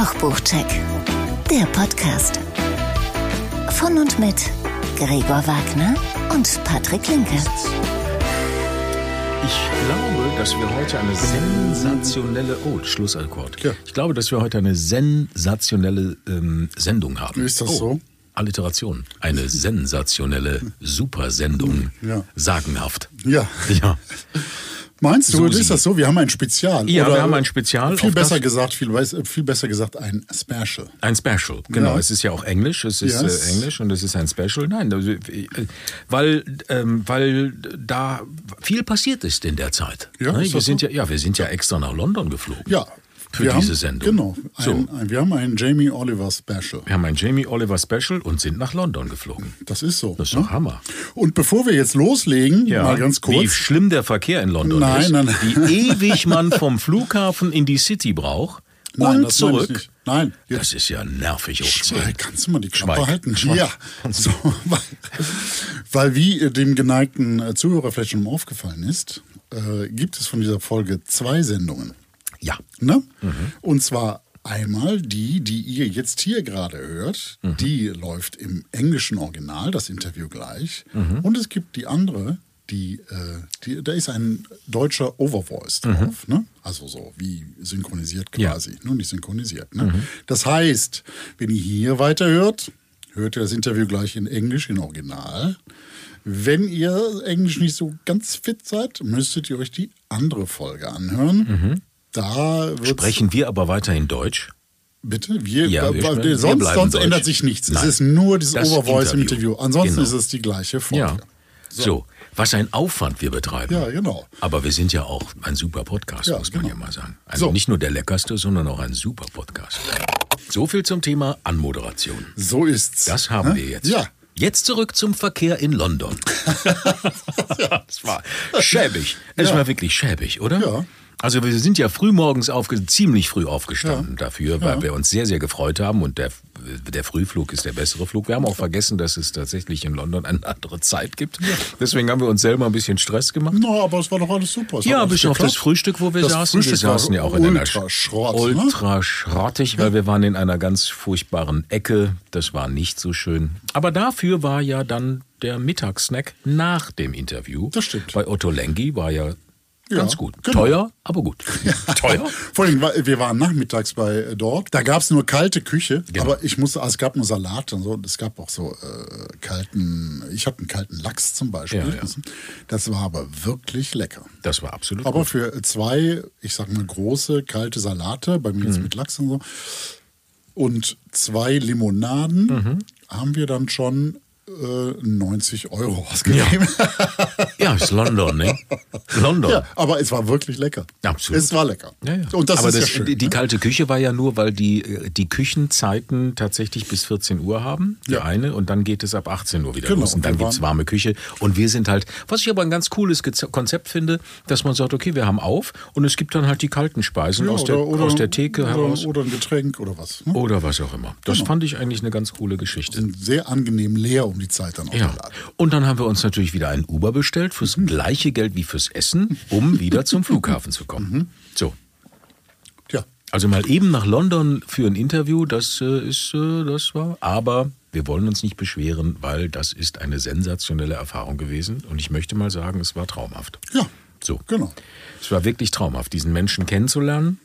Kochbuchcheck, der Podcast. Von und mit Gregor Wagner und Patrick Linke. Ich glaube, dass wir heute eine sensationelle, oh, Schlussakkord. Ja. Ich glaube, dass wir heute eine sensationelle ähm, Sendung haben. Ist das oh, so? Alliteration. Eine sensationelle Supersendung. Ja. Sagenhaft. Ja. Ja. Meinst du, Susi. ist das so? Wir haben ein Spezial. Ja, Oder wir haben ein Spezial, Viel besser gesagt, viel, viel besser gesagt ein Special. Ein Special, genau. Ja. Es ist ja auch Englisch, es ist Yes. äh, Englisch und es ist ein Special. Nein, äh, weil, ähm, weil da viel passiert ist in der Zeit. Ja, Ne? wir sind so? ja, ja, wir sind ja extra nach London geflogen. Ja. Für wir diese haben, Sendung. Genau. So. Ein, ein, wir haben ein Jamie Oliver Special. Wir haben ein Jamie Oliver Special und sind nach London geflogen. Das ist so. Das ist ne? doch Hammer. Und bevor wir jetzt loslegen, mal ganz Wie kurz. schlimm der Verkehr in London Nein, ist. nein, nein. Wie ewig man vom Flughafen in die City braucht Nein, und zurück. Nein, jetzt Das ist ja nervig Schweig, 10. kannst du mal die Klappe Schweig. halten? Schweig. Ja. So, weil, weil wie äh, dem geneigten äh, Zuhörer vielleicht schon aufgefallen ist, äh, gibt es von dieser Folge zwei Sendungen. Ja. Ne? Mhm. Und zwar einmal die, die ihr jetzt hier gerade hört, Mhm. die läuft im englischen Original, das Interview gleich. Mhm. Und es gibt die andere, die, äh, die, da ist ein deutscher Overvoice Mhm. drauf, ne? Also so wie synchronisiert Ja. quasi, nur nicht synchronisiert. Ne? Das heißt, wenn ihr hier weiterhört, hört ihr das Interview gleich in Englisch, in Original. Wenn ihr Englisch nicht so ganz fit seid, müsstet ihr euch die andere Folge anhören. Da Sprechen wir aber weiterhin Deutsch? Bitte? Wir, Ja, wir äh, sprechen- wir sonst sonst ändert sich nichts. Nein. Es ist nur dieses Das Overvoice im Interview. Interview. Ansonsten Genau. ist es die gleiche Folge. Ja. So. was ein Aufwand wir betreiben. Ja, genau. Aber wir sind ja auch ein super Podcast, Ja, muss man genau. ja mal sagen. Also So. nicht nur der leckerste, sondern auch ein super Podcast. So viel zum Thema Anmoderation. So ist's. Das haben Hä? wir jetzt. Ja. Jetzt zurück zum Verkehr in London. das war schäbig. Es Ja. war wirklich schäbig, oder? Ja. Also wir sind ja frühmorgens aufge ziemlich früh aufgestanden dafür, weil Ja. wir uns sehr, sehr gefreut haben und der, der Frühflug ist der bessere Flug. Wir haben auch vergessen, dass es tatsächlich in London eine andere Zeit gibt. Deswegen haben wir uns selber ein bisschen Stress gemacht. No, aber es war doch alles super. Es Ja, bis auf das. Frühstück, wo wir Das saßen. Frühstück wir war saßen ja auch in einer ultra Schrott, ne? ultra schrottig, weil wir waren in einer ganz furchtbaren Ecke. Das war nicht so schön. Aber dafür war ja dann der Mittagssnack nach dem Interview. Das stimmt. Bei Otto Lengi war ja, Ja, ganz gut. genau. Teuer, aber gut. Teuer? Vor allem, wir waren nachmittags bei äh, dort. Da gab es nur kalte Küche, Genau. aber ich musste, also es gab nur Salat und so. Es gab auch so äh, kalten, ich hatte einen kalten Lachs zum Beispiel. Ja, ja. Das war aber wirklich lecker. Das war absolut Aber gut. für zwei, ich sag mal, große kalte Salate, bei mir jetzt Mhm. mit Lachs und so, und zwei Limonaden Mhm. haben wir dann schon 90 Euro ausgegeben. Ja, ist London, ne? London. Ja, aber es war wirklich lecker. Absolut. Es war lecker. Ja, ja. Und das Aber ist das, ja schön. die, ne? kalte Küche war ja nur, weil die, äh, die Küchenzeiten tatsächlich bis 14 Uhr haben, die Ja. eine, und dann geht es ab 18 Uhr wieder Genau, los. Und dann gibt's waren- warme Küche. Und wir sind halt, was ich aber ein ganz cooles Konzept finde, dass man sagt, okay, wir haben auf und es gibt dann halt die kalten Speisen Ja, aus, der, aus der Theke oder, heraus. Oder ein Getränk oder was. Ne? Oder was auch immer. Das Genau. fand ich eigentlich eine ganz coole Geschichte. Sind sehr angenehm leer um die Zeit dann auch Ja. der Laden. Und dann haben wir uns natürlich wieder einen Uber bestellt fürs gleiche Geld wie fürs Essen, um wieder zum Flughafen zu kommen. So. Ja. Also mal eben nach London für ein Interview, das äh, ist, äh, das war. Aber wir wollen uns nicht beschweren, weil das ist eine sensationelle Erfahrung gewesen. Und ich möchte mal sagen, es war traumhaft. Ja. So. Genau. Es war wirklich traumhaft, diesen Menschen kennenzulernen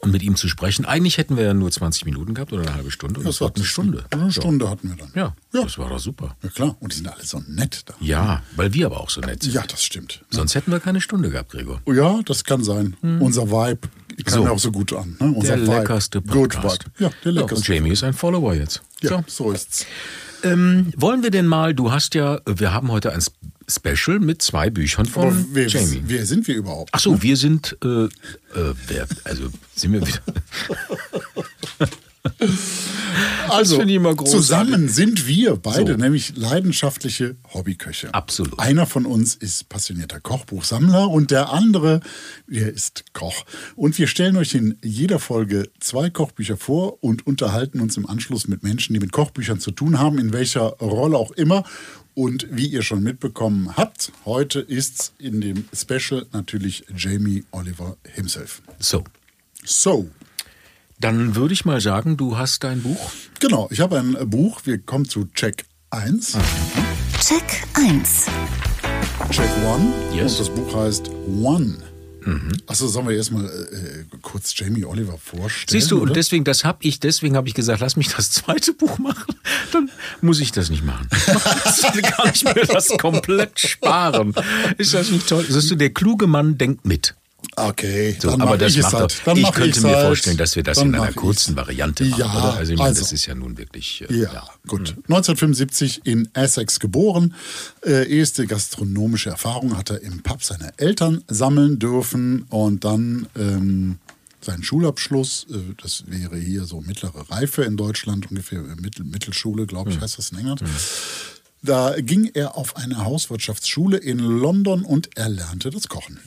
und mit ihm zu sprechen. Eigentlich hätten wir ja nur 20 Minuten gehabt oder eine halbe Stunde. Und das war eine Stunde. Eine Ja. Stunde hatten wir dann. Ja, Ja. das war doch super. Ja, klar. Und die sind alle so nett da. Ja, weil wir aber auch so nett sind. Ja, das stimmt. Sonst hätten wir keine Stunde gehabt, Gregor. Oh Ja, das kann sein. Unser Vibe kam So. ja auch so gut an. Ne? Unser der Vibe. leckerste Good Podcast. Vibe. Ja, der und leckerste. Jamie ist ein Follower jetzt. Ja, So. so ist's. Ähm, wollen wir denn mal, du hast ja, wir haben heute ein Special mit zwei Büchern von Aber wer, Jamie. wer sind wir überhaupt? Ach so, wir sind, äh, äh, wer, also sind wir wieder. Also, zusammen sind wir beide So. nämlich leidenschaftliche Hobbyköche. Absolut. Einer von uns ist passionierter Kochbuchsammler und der andere, der ist Koch. Und wir stellen euch in jeder Folge zwei Kochbücher vor und unterhalten uns im Anschluss mit Menschen, die mit Kochbüchern zu tun haben, in welcher Rolle auch immer. Und wie ihr schon mitbekommen habt, heute ist's in dem Special natürlich Jamie Oliver himself. So, So, Dann würde ich mal sagen, du hast dein Buch. Genau, ich habe ein Buch. Wir kommen zu Check 1. Check 1. Check 1. Yes. Und das Buch heißt One. Achso, sollen wir erstmal äh, kurz Jamie Oliver vorstellen? Siehst du, oder? und deswegen, das habe ich, deswegen habe ich gesagt, lass mich das zweite Buch machen. Dann muss ich das nicht machen. Dann kann ich mir das komplett sparen. Ist das nicht toll? Siehst du, der kluge Mann denkt mit. Okay, So, aber das macht halt. Dann ich könnte mir halt. vorstellen, dass wir das Dann in einer kurzen. Variante machen, Ja, oder? Also ich meine, also- das ist ja nun wirklich. äh, Ja, gut. 1975 in Essex geboren. Äh, erste gastronomische Erfahrung hat er im Pub seiner Eltern sammeln dürfen und dann ähm, seinen Schulabschluss, äh, das wäre hier so mittlere Reife in Deutschland, ungefähr äh, Mittel, Mittelschule, glaube ich, heißt das in England. Da ging er auf eine Hauswirtschaftsschule in London und er lernte das Kochen.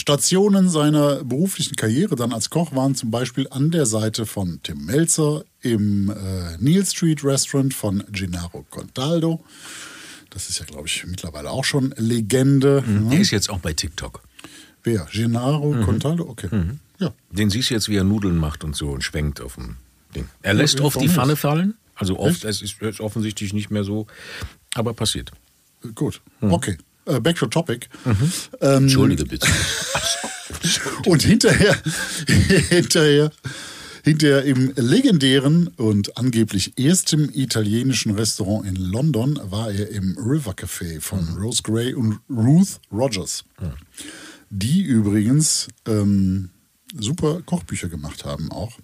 Stationen seiner beruflichen Karriere dann als Koch waren zum Beispiel an der Seite von Tim Melzer im äh, Neil Street Restaurant von Gennaro Contaldo. Das ist ja, glaube ich, mittlerweile auch schon Legende. Der ist jetzt auch bei TikTok. Wer? Gennaro Contaldo? Okay. Ja. Den siehst du jetzt, wie er Nudeln macht und so und schwenkt auf dem Ding. Er lässt Ja, oft die Pfanne nicht? fallen. Also oft, es ist, es ist offensichtlich nicht mehr so, aber passiert. Äh, Gut. Okay. Äh, back to topic. Ähm, Entschuldige bitte. Und hinterher, hinterher, hinterher im legendären und angeblich ersten italienischen Restaurant in London war er im River Café von Rose Gray und Ruth Rogers. Die übrigens ähm, super Kochbücher gemacht haben auch.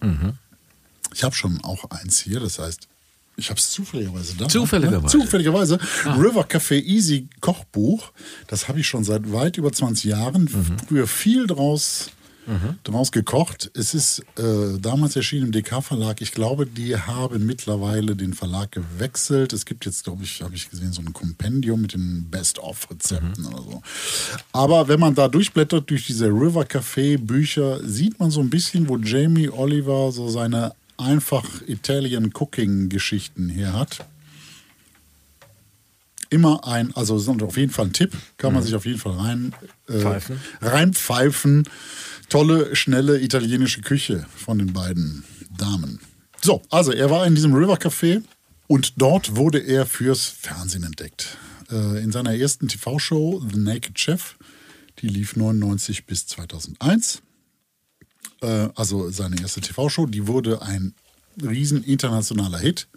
Ich habe schon auch eins hier, das heißt, ich habe es zufälligerweise da. Zufälligerweise. Ne? Zufälligerweise. River Café Easy Kochbuch. Das habe ich schon seit weit über 20 Jahren. Früher viel draus, draus gekocht. Es ist äh, damals erschienen im DK-Verlag. Ich glaube, die haben mittlerweile den Verlag gewechselt. Es gibt jetzt, glaube ich, habe ich gesehen, so ein Kompendium mit den Best-of-Rezepten oder so. Aber wenn man da durchblättert durch diese River Café Bücher, sieht man so ein bisschen, wo Jamie Oliver so seine einfach Italian Cooking Geschichten her hat. Immer ein, also auf jeden Fall ein Tipp, kann man sich auf jeden Fall rein äh, Pfeifen. reinpfeifen. Tolle, schnelle italienische Küche von den beiden Damen. So, also er war in diesem River Café und dort wurde er fürs Fernsehen entdeckt. Äh, in seiner ersten TV-Show The Naked Chef, die lief 99 bis 2001 äh, also seine erste TV-Show, die wurde ein riesen internationaler Hit.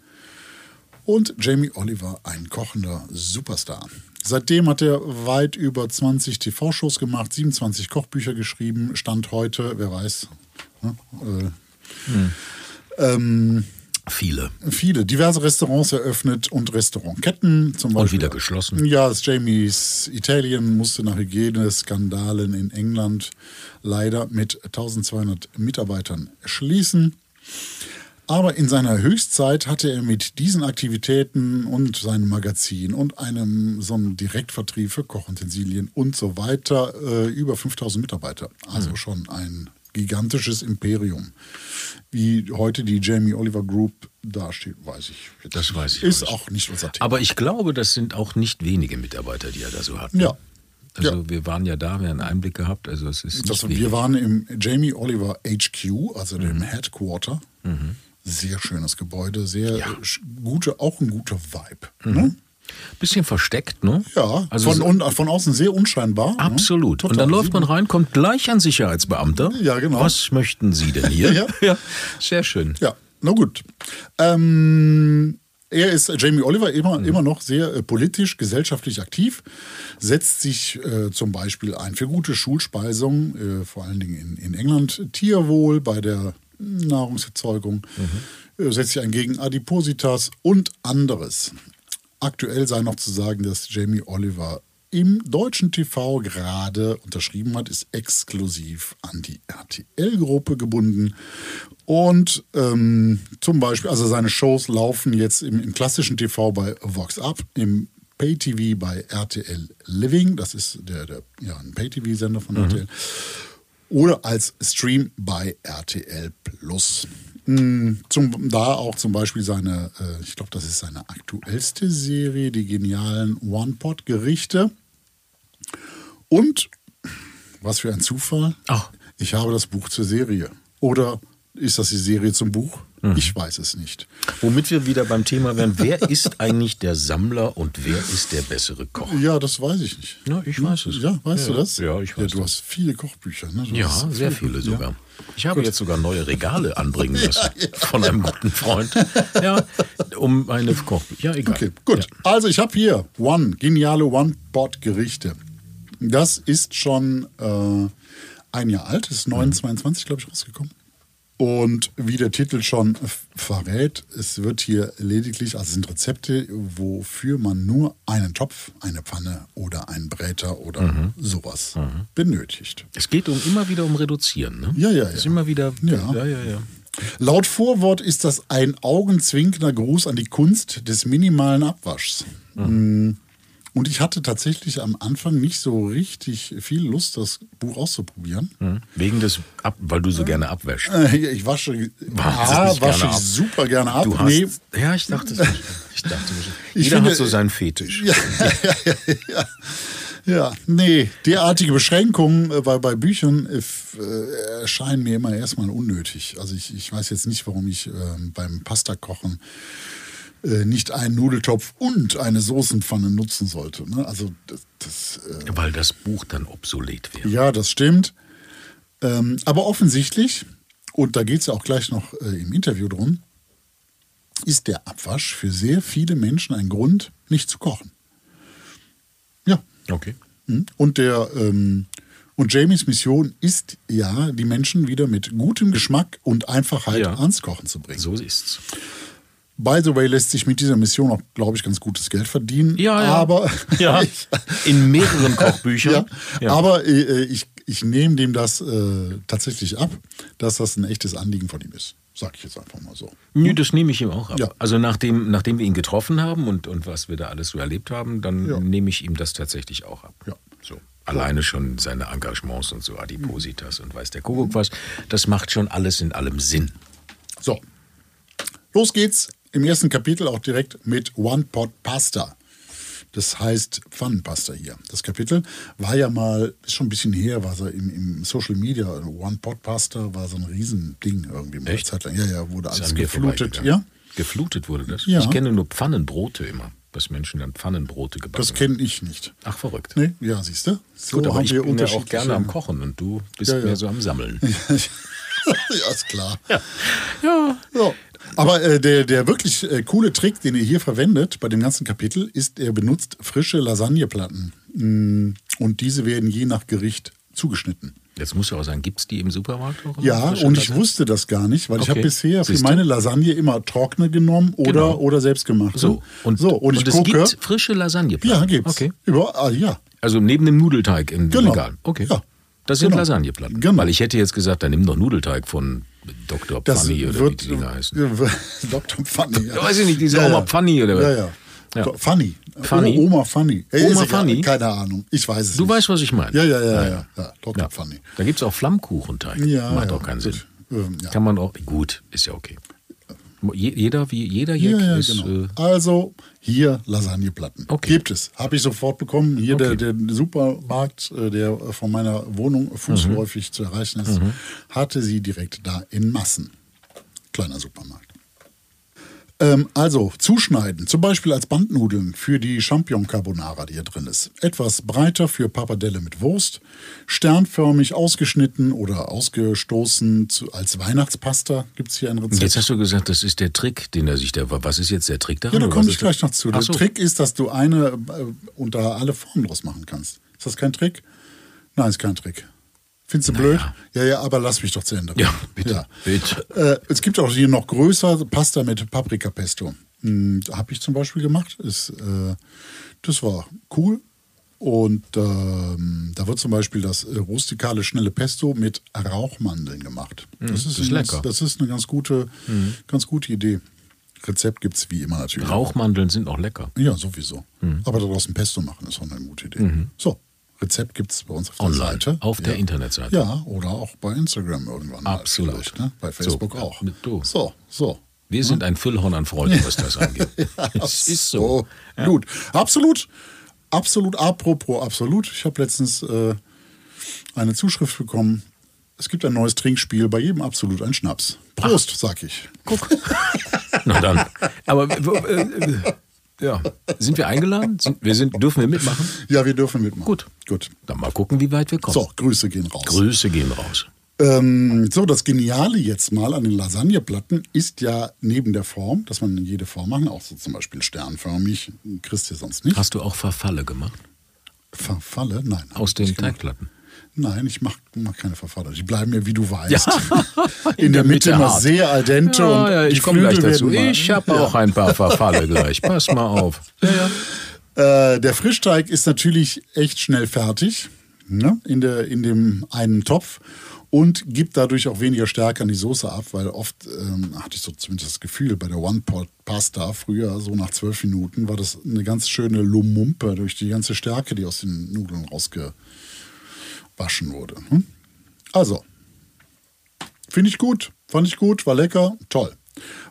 Und Jamie Oliver ein kochender Superstar. Seitdem hat er weit über 20 TV-Shows gemacht, 27 Kochbücher geschrieben, Stand heute, wer weiß. Ne? Äh, ähm, Viele. viele, diverse Restaurants eröffnet und Restaurantketten. Zum Beispiel. wieder geschlossen. Ja, das Jamie's Italien musste nach Hygieneskandalen in England leider mit 1200 Mitarbeitern schließen. Aber in seiner Höchstzeit hatte er mit diesen Aktivitäten und seinem Magazin und einem so einem Direktvertrieb für Kochutensilien und so weiter äh, über 5000 Mitarbeiter. Also schon ein gigantisches Imperium. Wie heute die Jamie Oliver Group dasteht, weiß ich. jetzt Das weiß ich Ist auch nicht. unser Thema. Aber ich glaube, das sind auch nicht wenige Mitarbeiter, die er da so hat. ne? Ja. Also Ja. wir waren ja da, wir haben einen Einblick gehabt. Also es ist Das, wenig. wir waren im Jamie Oliver HQ, also dem Headquarter. Sehr schönes Gebäude, sehr Ja. gute, auch ein guter Vibe. Ne? Bisschen versteckt, ne? Ja, Also von, von außen sehr unscheinbar. Absolut. Ne? Und dann läuft man rein, kommt gleich ein Sicherheitsbeamter. Ja, genau. Was möchten Sie denn hier? Ja. ja. Sehr schön. Ja, na gut. Ähm, er ist Jamie Oliver immer, Mhm. immer noch sehr äh, politisch, gesellschaftlich aktiv, setzt sich äh, zum Beispiel ein für gute Schulspeisung, äh, vor allen Dingen in, in England, Tierwohl bei der Nahrungserzeugung, Mhm. äh, setzt sich ein gegen Adipositas und anderes. Aktuell sei noch zu sagen, dass Jamie Oliver im deutschen TV gerade unterschrieben hat, ist exklusiv an die RTL-Gruppe gebunden. Und ähm, zum Beispiel, also seine Shows laufen jetzt im, im klassischen TV bei Vox Up, im Pay-TV bei RTL Living, das ist der, der ja, ein Pay-TV-Sender von RTL, oder als Stream bei RTL Plus. Mm, Zum, da auch zum Beispiel seine, äh, ich glaube, das ist seine aktuellste Serie, die genialen One-Pot-Gerichte. Und, was für ein Zufall, Ach. ich habe das Buch zur Serie. Oder Ist das die Serie zum Buch? Mhm. Ich weiß es nicht. Womit wir wieder beim Thema wären, wer ist eigentlich der Sammler und wer ist der bessere Koch? Ja, das weiß ich nicht. Ja, ich weiß es. Ja, weißt Ja, du das? ja, ich weiß Ja, du das. hast viele Kochbücher. Ne? Du Ja, sehr viele sogar. Ja. Ich habe jetzt sogar neue Regale anbringen lassen von einem guten Freund. Ja, um eine Koch. Ja, egal. Okay, gut. Also ich habe hier One, geniale One-Pot-Gerichte. Das ist schon äh, ein Jahr alt, ist 922, glaube ich, rausgekommen. Und wie der Titel schon verrät, es wird hier lediglich, also es sind Rezepte, wofür man nur einen Topf, eine Pfanne oder einen Bräter oder Mhm. sowas benötigt. Es geht um immer wieder um Reduzieren, ne? Ja, ja, Es ist ja. immer wieder. Ja. ja, ja. ja. Laut Vorwort ist das ein augenzwinkender Gruß an die Kunst des minimalen Abwaschs. Mm. Und ich hatte tatsächlich am Anfang nicht so richtig viel Lust, das Buch auszuprobieren. Hm. Wegen des, Ab weil du so gerne abwäschst. Äh, Ich wasche, A, Wahnsinnig wasche ich ab. super gerne ab. Du hast, Nee, Ja, ich dachte es nicht. Ich dachte nicht. Ich Jeder finde- hat so seinen Fetisch. Ja, ja, ja, ja. ja, nee, derartige Beschränkungen äh, bei, bei Büchern äh, erscheinen mir immer erstmal unnötig. Also ich, ich weiß jetzt nicht, warum ich ähm, beim Pastakochen äh, nicht einen Nudeltopf und eine Soßenpfanne nutzen sollte. Ne? Also das, das äh, Weil das Buch dann obsolet wäre. ja, das stimmt. Ähm, aber offensichtlich, und da geht es ja auch gleich noch äh, im Interview drum, ist der Abwasch für sehr viele Menschen ein Grund, nicht zu kochen. Ja. Okay. Mhm. Und der ähm, und Jamies Mission ist ja, die Menschen wieder mit gutem Geschmack und Einfachheit Ja. ans Kochen zu bringen. So ist's. By the way, lässt sich mit dieser Mission auch, glaube ich, ganz gutes Geld verdienen. Ja, ja. Aber Ja. In mehreren Kochbüchern. ja, aber äh, ich, ich nehme dem das äh, tatsächlich ab, dass das ein echtes Anliegen von ihm ist. Sag ich jetzt einfach mal so. Nö, das nehme ich ihm auch ab. Ja. Also nachdem, nachdem wir ihn getroffen haben und, und was wir da alles so erlebt haben, dann Ja. nehme ich ihm das tatsächlich auch ab. Ja. So. Alleine schon seine Engagements und so, Adipositas und weiß der Kuckuck was, das macht schon alles in allem Sinn. So, los geht's im ersten Kapitel auch direkt mit One Pot Pasta. Das heißt Pfannenpasta hier. Das Kapitel war ja mal, ist schon ein bisschen her, war so im, im Social Media, One Pot Pasta war so ein Riesending irgendwie mal Echt? Zeit lang. Ja, ja, wurde alles geflutet. Ja, Geflutet wurde das? Ja. Ich kenne nur Pfannenbrote immer, dass Menschen dann Pfannenbrote gebacken das kenne ich nicht. Ach, verrückt. Nee, ja, siehst du? So Gut, aber ich bin ja auch gerne am Kochen und du bist Ja, ja. mehr so am Sammeln. ja, ist klar. Ja. ja. So. Aber äh, der, der wirklich äh, coole Trick, den er hier verwendet bei dem ganzen Kapitel, ist, er benutzt frische Lasagneplatten. Mm, Und diese werden je nach Gericht zugeschnitten. Jetzt musst du auch sagen, gibt es die im Supermarkt auch? Ja, und ich Lasagne? wusste das gar nicht, weil ich Okay. habe bisher für meine Lasagne immer trockene genommen oder, Genau. oder selbstgemachte. So, und, so, und, ich es gucke. gibt frische Lasagneplatten. ja, gibt's. Okay. Überall, ja. Also neben dem Nudelteig im Genau. Regal. Okay. Ja. Das sind Genau. Lasagneplatten. Genau. Weil ich hätte jetzt gesagt, dann nimm doch Nudelteig von Dr. Das Pfanny oder wie wird die Dinger heißen. Dr. Funny. Ja. Ja, weiß ich nicht, diese Oma Pfanny oder was? Ja, ja. Ja. Funny. Funny? O- Oma Funny. Ey, Oma. Funny? Keine Ahnung. Ich weiß es Du nicht. weißt, was ich meine. Ja, ja, ja, ja. ja. Dr. Ja. Funny. Da gibt es auch Flammkuchenteig. Ja, Macht ja, auch keinen. Sinn. Ähm, ja. Kann man auch. Gut, ist ja okay. Je, jeder, wie jeder Jack Ja, ja, ist. genau. Äh, also hier Lasagneplatten. Okay. Gibt es. Habe ich sofort bekommen. Hier Okay. der, der Supermarkt, äh, der von meiner Wohnung fußläufig Mhm. zu erreichen ist, hatte sie direkt da in Massen. Kleiner Supermarkt. Ähm, also zuschneiden, zum Beispiel als Bandnudeln für die Champignon Carbonara, die hier drin ist. Etwas breiter für Pappardelle mit Wurst, sternförmig ausgeschnitten oder ausgestoßen zu, als Weihnachtspasta gibt es hier ein Rezept. jetzt hast du gesagt, das ist der Trick, den er sich da. Was ist jetzt der Trick daran? Ja, da komme ich gleich noch zu. Der so. Trick ist, dass du eine äh, unter alle Formen draus machen kannst. Ist das kein Trick? Nein, ist kein Trick. Findest du Naja. blöd? Ja, ja, aber lass mich doch zu Ende. Ja, bitte, bitte. Äh, es gibt auch hier noch größer Pasta mit Paprikapesto. Hm, Habe ich zum Beispiel gemacht. Ist, äh, das war cool. Und ähm, da wird zum Beispiel das äh, rustikale schnelle Pesto mit Rauchmandeln gemacht. Das, ist, das ist eine lecker. Ganz, das ist eine ganz gute, ganz gute Idee. Rezept gibt es wie immer natürlich. Rauchmandeln sind auch lecker. Ja, sowieso. Hm. Aber daraus ein Pesto machen ist auch eine gute Idee. So, Rezept gibt es bei uns auf der. Online, Seite. auf der ja. Internetseite. Ja, oder auch bei Instagram irgendwann. Absolut. Ne? Bei Facebook So, auch. mit du. So, so. Wir sind ein Füllhorn an Freude, was das angeht. es ist so. Gut. Absolut. Absolut. Apropos absolut. Ich habe letztens äh, eine Zuschrift bekommen. es gibt ein neues Trinkspiel, bei jedem absolut ein Schnaps. Prost, sag ich. Guck. Na dann. Aber äh, äh, ja, sind wir eingeladen? Sind, wir sind, dürfen wir mitmachen? Ja, wir dürfen mitmachen. Gut. Gut. Dann mal gucken, wie weit wir kommen. So, Grüße gehen raus. Grüße gehen raus. Ähm, so, das Geniale jetzt mal an den Lasagneplatten ist ja neben der Form, dass man jede Form machen, auch so zum Beispiel sternförmig, kriegst du sonst nicht. Hast du auch Verfalle gemacht? Verfalle? Nein. Aus den. Teigplatten? Nein, ich mache mach keine Verfalle. Die bleiben mir, wie du weißt. Ja. In, der Mitte immer hart. sehr al dente und Ja, ja, die ich komme gleich dazu. mal- Ich habe auch ein paar Verfalle gleich. Pass mal auf. Äh, der Frischteig ist natürlich echt schnell fertig ne? in, der, in dem einen Topf und gibt dadurch auch weniger Stärke an die Soße ab, weil oft ähm, hatte ich so zumindest das Gefühl, bei der One-Pot-Pasta früher, so nach zwölf Minuten, war das eine ganz schöne Lumumpe durch die ganze Stärke, die aus den Nudeln rausgewaschen wurde. Hm? Also, finde ich gut, fand ich gut, war lecker, toll.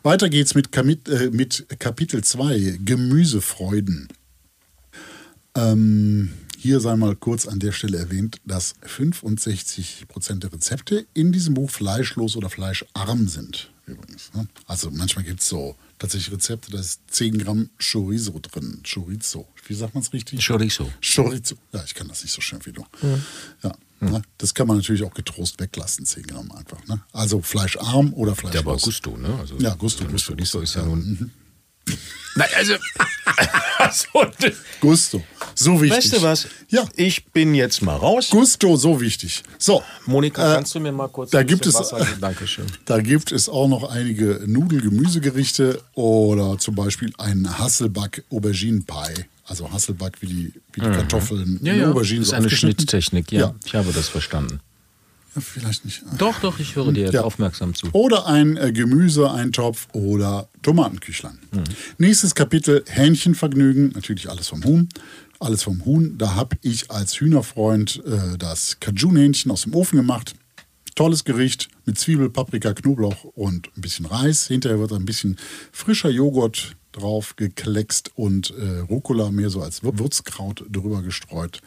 Weiter geht's mit, Kamit, äh, mit Kapitel 2, Gemüsefreuden. Ähm, hier sei mal kurz an der Stelle erwähnt, dass 65% der Rezepte in diesem Buch fleischlos oder fleischarm sind. Übrigens. Ne? Also manchmal gibt es so tatsächlich Rezepte, da ist 10 Gramm Chorizo drin. Chorizo. Wie sagt man es richtig? Chorizo. Chorizo. Ja, ich kann das nicht so schön wie du. Ja. Ne? Das kann man natürlich auch getrost weglassen, 10 Gramm einfach. Ne? Also fleischarm oder Ja, fleischlos. aber Gusto, ne? Also, Ja, Gusto, Gusto. Gusto, Gusto ist ja ja. nun. Nein, also. also Gusto. So wichtig. weißt du was? Ja. Ich bin jetzt mal raus. Gusto, so wichtig. So. Monika, Äh, kannst du mir mal kurz da ein gibt es- Wasser geben? Dankeschön. Da gibt es auch noch einige Nudel-Gemüsegerichte oder zum Beispiel einen Hasselback-Auberginen-Pie. Also Hasselback wie die, wie die Kartoffeln Mhm. Ja, in ja. Auberginen. Das ist so eine. Schnitttechnik, ja. Ja. Ich habe das verstanden. ja. Vielleicht nicht. Doch, doch, ich höre dir jetzt Ja. aufmerksam zu. Oder ein äh, Gemüse-Eintopf oder Tomatenküchlein. Mhm. Nächstes Kapitel Hähnchenvergnügen. Natürlich alles vom Huhn. Alles vom Huhn. Da habe ich als Hühnerfreund äh, das Cajun-Hähnchen aus dem Ofen gemacht. Tolles Gericht mit Zwiebel, Paprika, Knoblauch und ein bisschen Reis. Hinterher wird ein bisschen frischer Joghurt drauf gekleckst und äh, Rucola mehr so als Wür- Würzkraut drüber gestreut.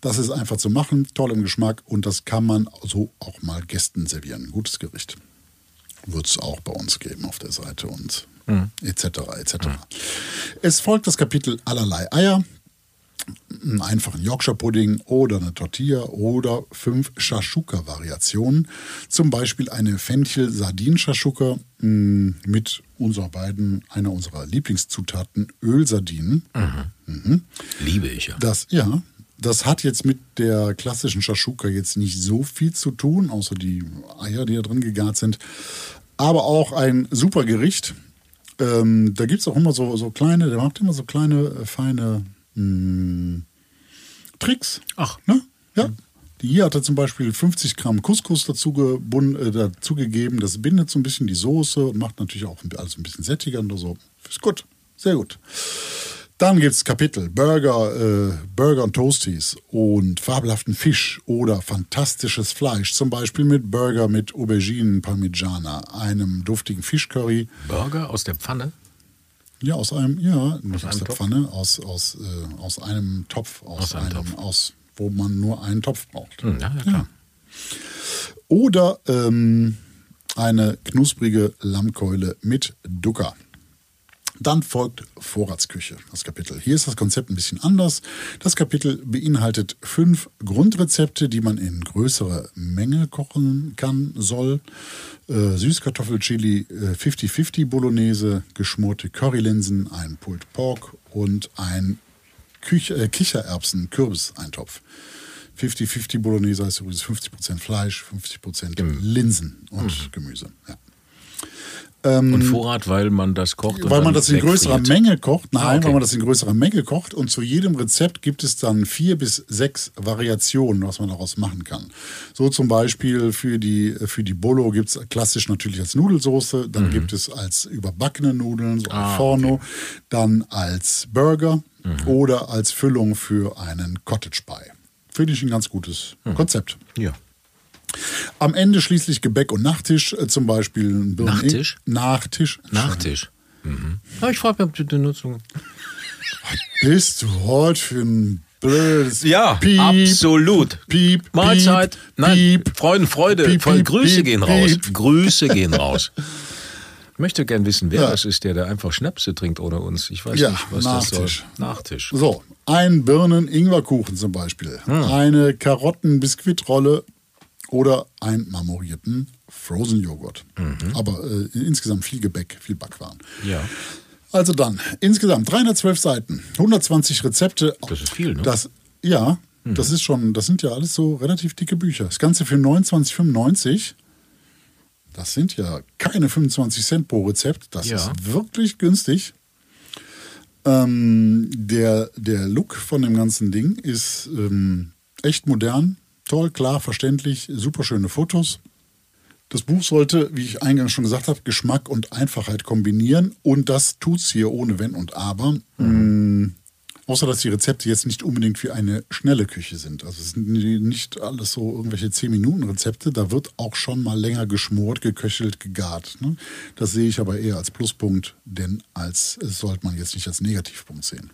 Das ist einfach zu machen, toll im Geschmack und das kann man so auch mal Gästen servieren. Gutes Gericht. Wird es auch bei uns geben auf der Seite und etc. etc. Es folgt das Kapitel allerlei Eier einen einfachen Yorkshire-Pudding oder eine Tortilla oder fünf Shashuka-Variationen. Zum Beispiel eine Fenchel-Sardinen-Shashuka mh, mit unserer beiden, einer unserer Lieblingszutaten, Ölsardinen. Liebe ich ja. Das, ja, das hat jetzt mit der klassischen Shashuka jetzt nicht so viel zu tun, außer die Eier, die da drin gegart sind. Aber auch ein super Gericht. Ähm, da gibt es auch immer so, so kleine, der macht immer so kleine, äh, feine mh, Tricks. Ach. Ne? Ja. Die hier hat er zum Beispiel 50 Gramm Couscous dazu, gebun- äh, dazugegeben. Das bindet so ein bisschen die Soße und macht natürlich auch alles ein bisschen sättigender. So. Ist gut. Sehr gut. Dann gibt es Kapitel Burger, äh, Burger und Toasties und fabelhaften Fisch oder fantastisches Fleisch. Zum Beispiel mit Burger mit Auberginen Parmigiana, einem duftigen Fischcurry. Burger aus der Pfanne? Ja, aus einem, ja, nicht aus, einem der? Pfanne, aus, aus, äh, aus einem Topf, aus, Aus einem einem, Topf. aus, wo man nur einen Topf braucht. Hm, ja, ja, klar. Oder ähm, eine knusprige Lammkeule mit Ducker. Dann folgt Vorratsküche, das Kapitel. Hier ist das Konzept ein bisschen anders. Das Kapitel beinhaltet fünf Grundrezepte, die man in größerer Menge kochen kann, soll. Äh, Süßkartoffelchili, äh, 50-50 Bolognese, geschmorte Currylinsen, ein Pulled Pork und ein Küch äh, Kichererbsen-Kürbis-Eintopf. 50-50 Bolognese heißt übrigens 50% Fleisch, 50% Linsen und Gemüse. Ja. Und Vorrat, weil man das kocht. Ähm, Weil man das in größerer. Menge kocht. Nein, Ah, okay. weil man das in größerer Menge kocht. Und zu jedem Rezept gibt es dann vier bis sechs Variationen, was man daraus machen kann. So zum Beispiel für die, für die Bolo gibt es klassisch natürlich als Nudelsoße. Dann gibt es als überbackene Nudeln, so Mhm. Ah, ein Forno. Dann als Burger Mhm. oder als Füllung für einen Cottage Pie. Finde ich ein ganz gutes Mhm. Konzept. Ja. Am Ende schließlich Gebäck und Nachtisch, äh, zum Beispiel ein Birnen- Nachtisch? Nachtisch. Nachtisch. Mhm. Ja, ich frage mich, ob die Nutzung. Bist du heute für ein blödes Ja, Piep, absolut. Piep, Mahlzeit. Piep, Nein, Piep. Freuden, Freude. Piep, Voll piep, Grüße piep, gehen raus. piep. Grüße gehen raus. Ich möchte gern wissen, wer Ja. das ist, der da einfach Schnäpse trinkt ohne uns. Ich weiß Ja, nicht, was Nachtisch. das soll. Nachtisch. So, ein Birnen-Ingwerkuchen zum Beispiel, Hm. eine Karotten-Biskuitrolle oder einen marmorierten Frozen-Joghurt. Aber äh, insgesamt viel Gebäck, viel Backwaren. Mhm. Ja. Also dann, insgesamt 312 Seiten, 120 Rezepte. Das ist viel, ne? Mhm. Das, ja, das ist schon, das sind ja alles so relativ dicke Bücher. Das Ganze für 29,95. Das sind ja keine 25 Cent pro Rezept. Das Ja. ist wirklich günstig. Ähm, der, der Look von dem ganzen Ding ist ähm, echt modern, toll, klar, verständlich, super schöne Fotos. Das Buch sollte, wie ich eingangs schon gesagt habe, Geschmack und Einfachheit kombinieren und das tut's hier ohne Wenn und Aber. Mm, außer dass die Rezepte jetzt nicht unbedingt für eine schnelle Küche sind. Also es sind nicht alles so irgendwelche 10-Minuten-Rezepte. Da wird auch schon mal länger geschmort, geköchelt, gegart. Ne? Das sehe ich aber eher als Pluspunkt, denn als sollte man jetzt nicht als Negativpunkt sehen.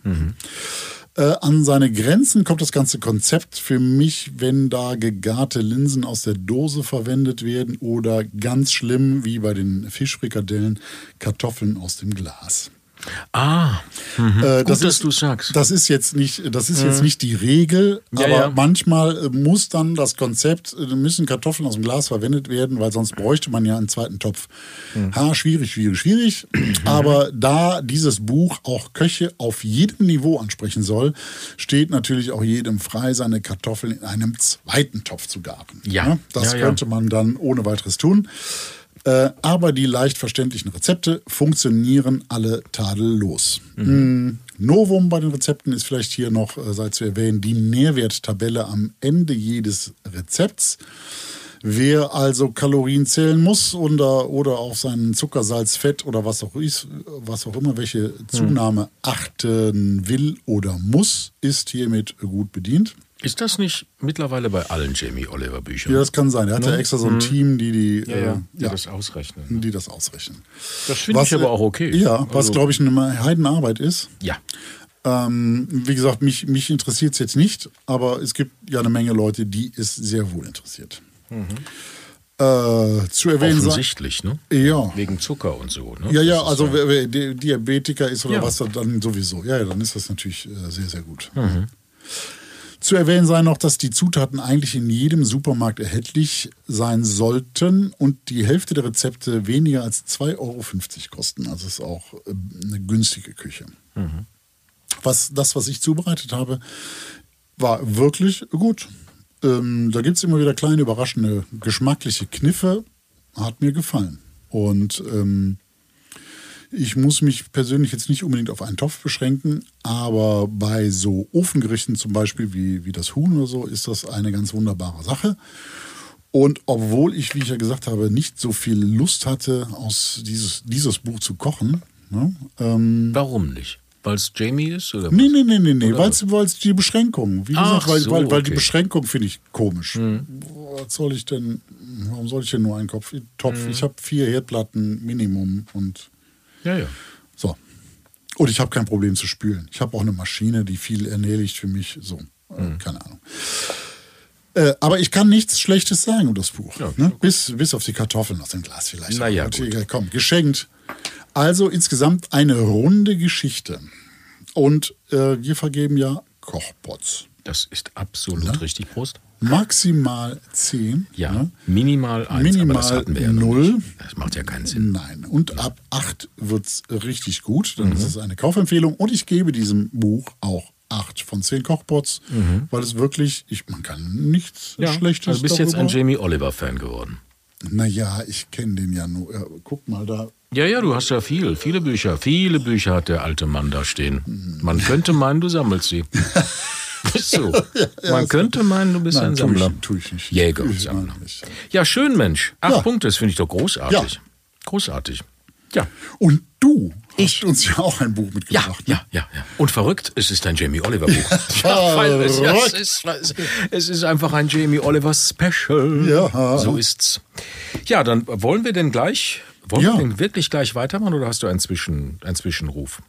Äh, an seine Grenzen kommt das ganze Konzept für mich, wenn da gegarte Linsen aus der Dose verwendet werden oder ganz schlimm, wie bei den Fischfrikadellen, Kartoffeln aus dem Glas. Ah, Äh, Gut, dass du's sagst. Das ist jetzt nicht, das ist jetzt nicht die Regel, Ja, aber ja. manchmal äh, muss dann das Konzept, äh, müssen Kartoffeln aus dem Glas verwendet werden, weil sonst bräuchte man ja einen zweiten Topf. Hm. Ha, schwierig, schwierig, schwierig. aber da dieses Buch auch Köche auf jedem Niveau ansprechen soll, steht natürlich auch jedem frei, seine Kartoffeln in einem zweiten Topf zu garen. Ja. Das Ja, ja. könnte man dann ohne weiteres tun. Äh, aber die leicht verständlichen Rezepte funktionieren alle tadellos. Mm, Novum bei den Rezepten ist vielleicht hier noch, äh, sei zu erwähnen, die Nährwerttabelle am Ende jedes Rezepts. Wer also Kalorien zählen muss oder, oder auf seinen Zucker, Salz, Fett oder was auch, ist, was auch immer, welche Zunahme achten will oder muss, ist hiermit gut bedient. Ist das nicht mittlerweile bei allen Jamie Oliver Büchern? Ja, das kann sein. Er hat ja extra so ein Team, die die, ja, ja, äh, die das ausrechnen. die das ausrechnen. Das finde ich aber auch okay. Ja, was Also- glaube ich eine Heidenarbeit ist. Ja. Ähm, wie gesagt, mich, mich interessiert es jetzt nicht, aber es gibt ja eine Menge Leute, die es sehr wohl interessiert. Äh, zu erwähnen Offensichtlich, ne? ja. Wegen Zucker und so, ne? Ja, ja, Das also wer, wer Di- Diabetiker ist oder Ja. was, dann sowieso. Ja, ja, dann ist das natürlich äh, sehr, sehr gut. Mhm. Zu erwähnen sei noch, dass die Zutaten eigentlich in jedem Supermarkt erhältlich sein sollten und die Hälfte der Rezepte weniger als 2,50 Euro kosten. Also ist auch äh, eine günstige Küche. Mhm. Was, das, was ich zubereitet habe, war wirklich gut. Ähm, da gibt es immer wieder kleine, überraschende, geschmackliche Kniffe. Hat mir gefallen. Und ähm, ich muss mich persönlich jetzt nicht unbedingt auf einen Topf beschränken, aber bei so Ofengerichten zum Beispiel wie, wie das Huhn oder so ist das eine ganz wunderbare Sache. Und obwohl ich, wie ich ja gesagt habe, nicht so viel Lust hatte, aus dieses, dieses Buch zu kochen, ne, ähm, Warum nicht? Weil es Jamie ist? Oder Nee, nee, nee, nee, weil es die Beschränkung. Wie Ach gesagt, weil, so, weil, weil die okay. Beschränkung finde ich komisch. Was soll ich denn, warum soll ich denn nur einen Kopf, Topf? Ich habe vier Herdplatten Minimum und Ja, ja. so. Und ich habe kein Problem zu spülen. Ich habe auch eine Maschine, die viel erledigt für mich. So, äh, keine Ahnung. Äh, aber ich kann nichts Schlechtes sagen um das Buch. Ja, ne? bis, bis auf die Kartoffeln aus dem Glas vielleicht. Na ja, Aber gut. Komm, geschenkt. Also insgesamt eine runde Geschichte. Und äh, wir vergeben ja Kochpots. Das ist absolut richtig. Prost. Maximal 10. Ja, ne? minimal eins, Minimal aber das hatten wir ja noch null. nicht. Das macht ja keinen Sinn. Nein. Und ab 8 wird es richtig gut. Mhm. Dann ist es eine Kaufempfehlung. Und ich gebe diesem Buch auch 8 von 10 Kochpots, weil es wirklich, ich, man kann nichts Mhm. Ja, Schlechtes also bist jetzt ein Jamie Oliver-Fan geworden. Naja, ich kenne den ja nur. Äh, guck mal da. Ja, ja, du hast ja viel, viele Bücher. Viele Bücher hat der alte Mann da stehen. Man könnte meinen, du sammelst sie. Bist du? Man könnte meinen, du bist Nein, ein tue Sammler. ich, tue ich nicht. Jäger und Ich- Sammler. Ja, schön, Mensch. Acht Ja. Punkte, das finde ich doch großartig. Ja. Großartig. Ja. Und du hast uns ja auch ein Buch Ja, mitgebracht. ne? ja, ja, ja. Und verrückt, es ist ein Jamie Oliver Buch. ja, weil es, ja, es, ist, es ist einfach ein Jamie Oliver Special. Ja. So ist's. Ja, dann wollen wir denn gleich, wollen Ja. wir denn wirklich gleich weitermachen oder hast du einen, Zwischen, einen Zwischenruf?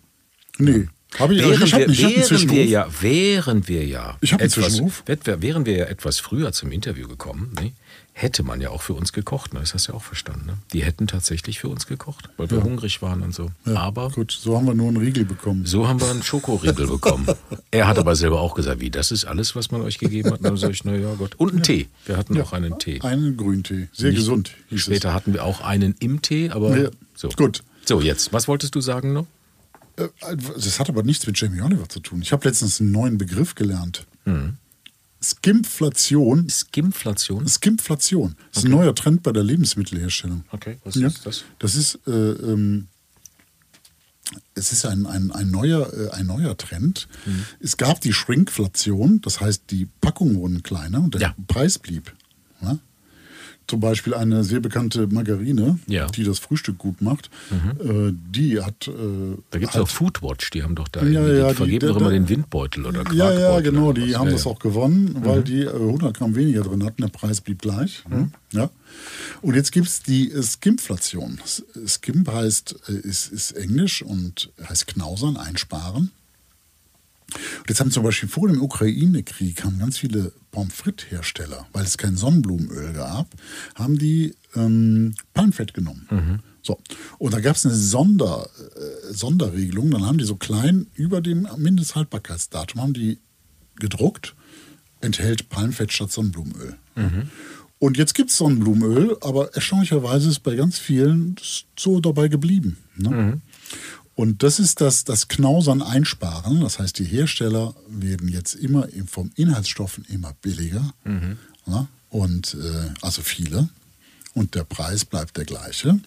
Nee. Hab ich- wären ich hab wir, nicht, ich wären wir ja, wären wir ja Ich etwas, wären wir ja etwas früher zum Interview gekommen, ne? hätte man ja auch für uns gekocht. Ne? Das hast du ja auch verstanden. Ne? Die hätten tatsächlich für uns gekocht, weil wir hungrig waren und so. Ja, Aber gut, so haben wir nur einen Riegel bekommen. so haben wir einen Schokoriegel bekommen. Er hat aber selber auch gesagt, wie, das ist alles, was man euch gegeben hat. Und dann sag ich, na ja, Gott. Und einen Tee. Wir hatten auch einen Tee. Einen Grüntee. Sehr Nicht- gesund. Später hatten wir auch einen im Tee, aber Ja, so. gut. So, jetzt, was wolltest du sagen noch? Äh, Das hat aber nichts mit Jamie Oliver zu tun. Ich habe letztens einen neuen Begriff gelernt. Hm. Skimflation. Skimflation? Skimflation. Das ist ein neuer Trend bei der Lebensmittelherstellung. Okay, was Ja, ist das? Das ist, äh, ähm, es ist ein, ein, ein, neuer, äh, ein neuer Trend. Mhm. Es gab die Shrinkflation, das heißt, die Packungen wurden kleiner und der Ja. Preis blieb. Ja? Zum Beispiel eine sehr bekannte Margarine, Ja. Mhm. die das Frühstück gut macht, äh, die hat. Äh, Da gibt es halt- auch Foodwatch, die haben doch da, Ja, ja, die die- vergeben da- doch immer den Windbeutel oder Ja, Quarkbeutel. ja, genau, oder die haben ja, das ja. auch gewonnen, weil die äh, 100 Gramm weniger drin hatten, der Preis blieb gleich. Ja. Und jetzt gibt es die äh, Skimflation. Skimp heißt, äh, ist, ist Englisch und heißt knausern, einsparen. Und jetzt haben zum Beispiel vor dem Ukraine-Krieg haben ganz viele Pommes frites-Hersteller, weil es kein Sonnenblumenöl gab, haben die ähm, Palmfett genommen. So. Und da gab es eine Sonder, äh, Sonderregelung. Dann haben die so klein über dem Mindesthaltbarkeitsdatum haben die gedruckt, enthält Palmfett statt Sonnenblumenöl. Und jetzt gibt es Sonnenblumenöl, aber erstaunlicherweise ist bei ganz vielen so dabei geblieben. Ne? Und das ist das, das Knausern einsparen. Das heißt, die Hersteller werden jetzt immer im- vom Inhaltsstoffen immer billiger. Ja? Und äh, also viele. Und der Preis bleibt der gleiche.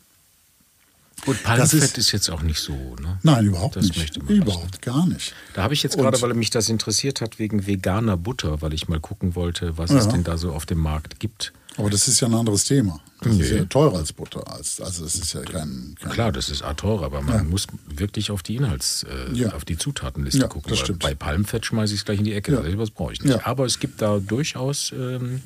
Gut, Das Palmfett ist- ist, jetzt auch nicht so, ne? Nein, überhaupt Das nicht. nicht, Überhaupt gar nicht. Da habe ich jetzt Und- gerade, weil mich das interessiert hat, wegen veganer Butter, weil ich mal gucken wollte, was es Ja. denn da so auf dem Markt gibt. Aber das ist ja ein anderes Thema. Das ist Nee. ja teurer als Butter. Als, also das ist ja kein, kein Klar, das ist A teurer, aber man muss wirklich auf die Inhalts, äh, Ja. auf die Zutatenliste Ja, gucken. Bei Palmfett schmeiße ich es gleich in die Ecke. Ja. Was brauche ich nicht. Ja. Aber es gibt da durchaus ähm,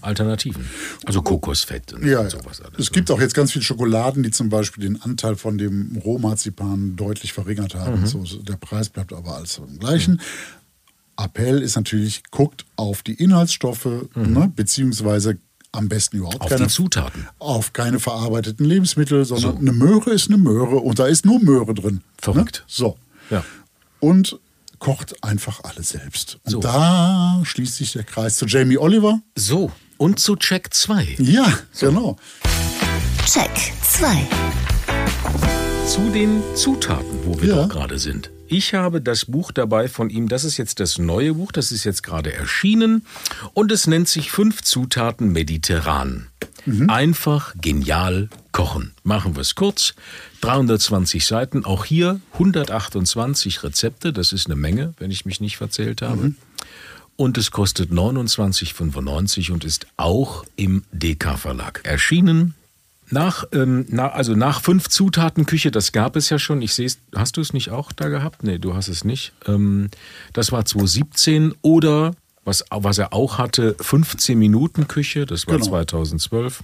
Alternativen. Also Kokosfett und, Ja, und ja. sowas alles. Es gibt auch jetzt ganz viele Schokoladen, die zum Beispiel den Anteil von dem Rohmarzipan deutlich verringert haben. Mhm. So, der Preis bleibt aber alles im gleichen. Appell ist natürlich, guckt auf die Inhaltsstoffe, ne, beziehungsweise am besten überhaupt. Auf keine, die Zutaten. auf keine verarbeiteten Lebensmittel, sondern So. eine Möhre ist eine Möhre und da ist nur Möhre drin. Verrückt. Ne? So. Ja. Und kocht einfach alles selbst. Und So. da schließt sich der Kreis zu Jamie Oliver. So, und zu Check 2. Ja, genau. Check 2. Zu den Zutaten, wo wir Ja. doch gerade sind. Ich habe das Buch dabei von ihm, das ist jetzt das neue Buch, das ist jetzt gerade erschienen und es nennt sich Fünf Zutaten Mediterran. Einfach, genial, kochen. Machen wir es kurz. 320 Seiten, auch hier 128 Rezepte, das ist eine Menge, wenn ich mich nicht verzählt habe. Und es kostet 29,95 und ist auch im DK-Verlag erschienen. Nach, ähm, na, also nach fünf Zutaten Küche, das gab es ja schon. Ich sehe es, hast du es nicht auch da gehabt? Nee, du hast es nicht. Ähm, das war 2017 oder was, was er auch hatte, 15 Minuten Küche, das war Genau. 2012.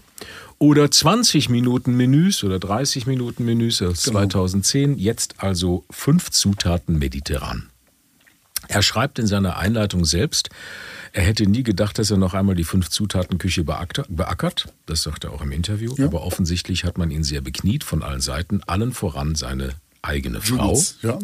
Oder 20 Minuten Menüs oder 30 Minuten Menüs, das ist 2010. Jetzt also fünf Zutaten mediterran. Er schreibt in seiner Einleitung selbst, er hätte nie gedacht, dass er noch einmal die Fünf-Zutaten-Küche beackert- beackert. Das sagt er auch im Interview. Ja. Aber offensichtlich hat man ihn sehr bekniet von allen Seiten, allen voran seine eigene Frau. Ja.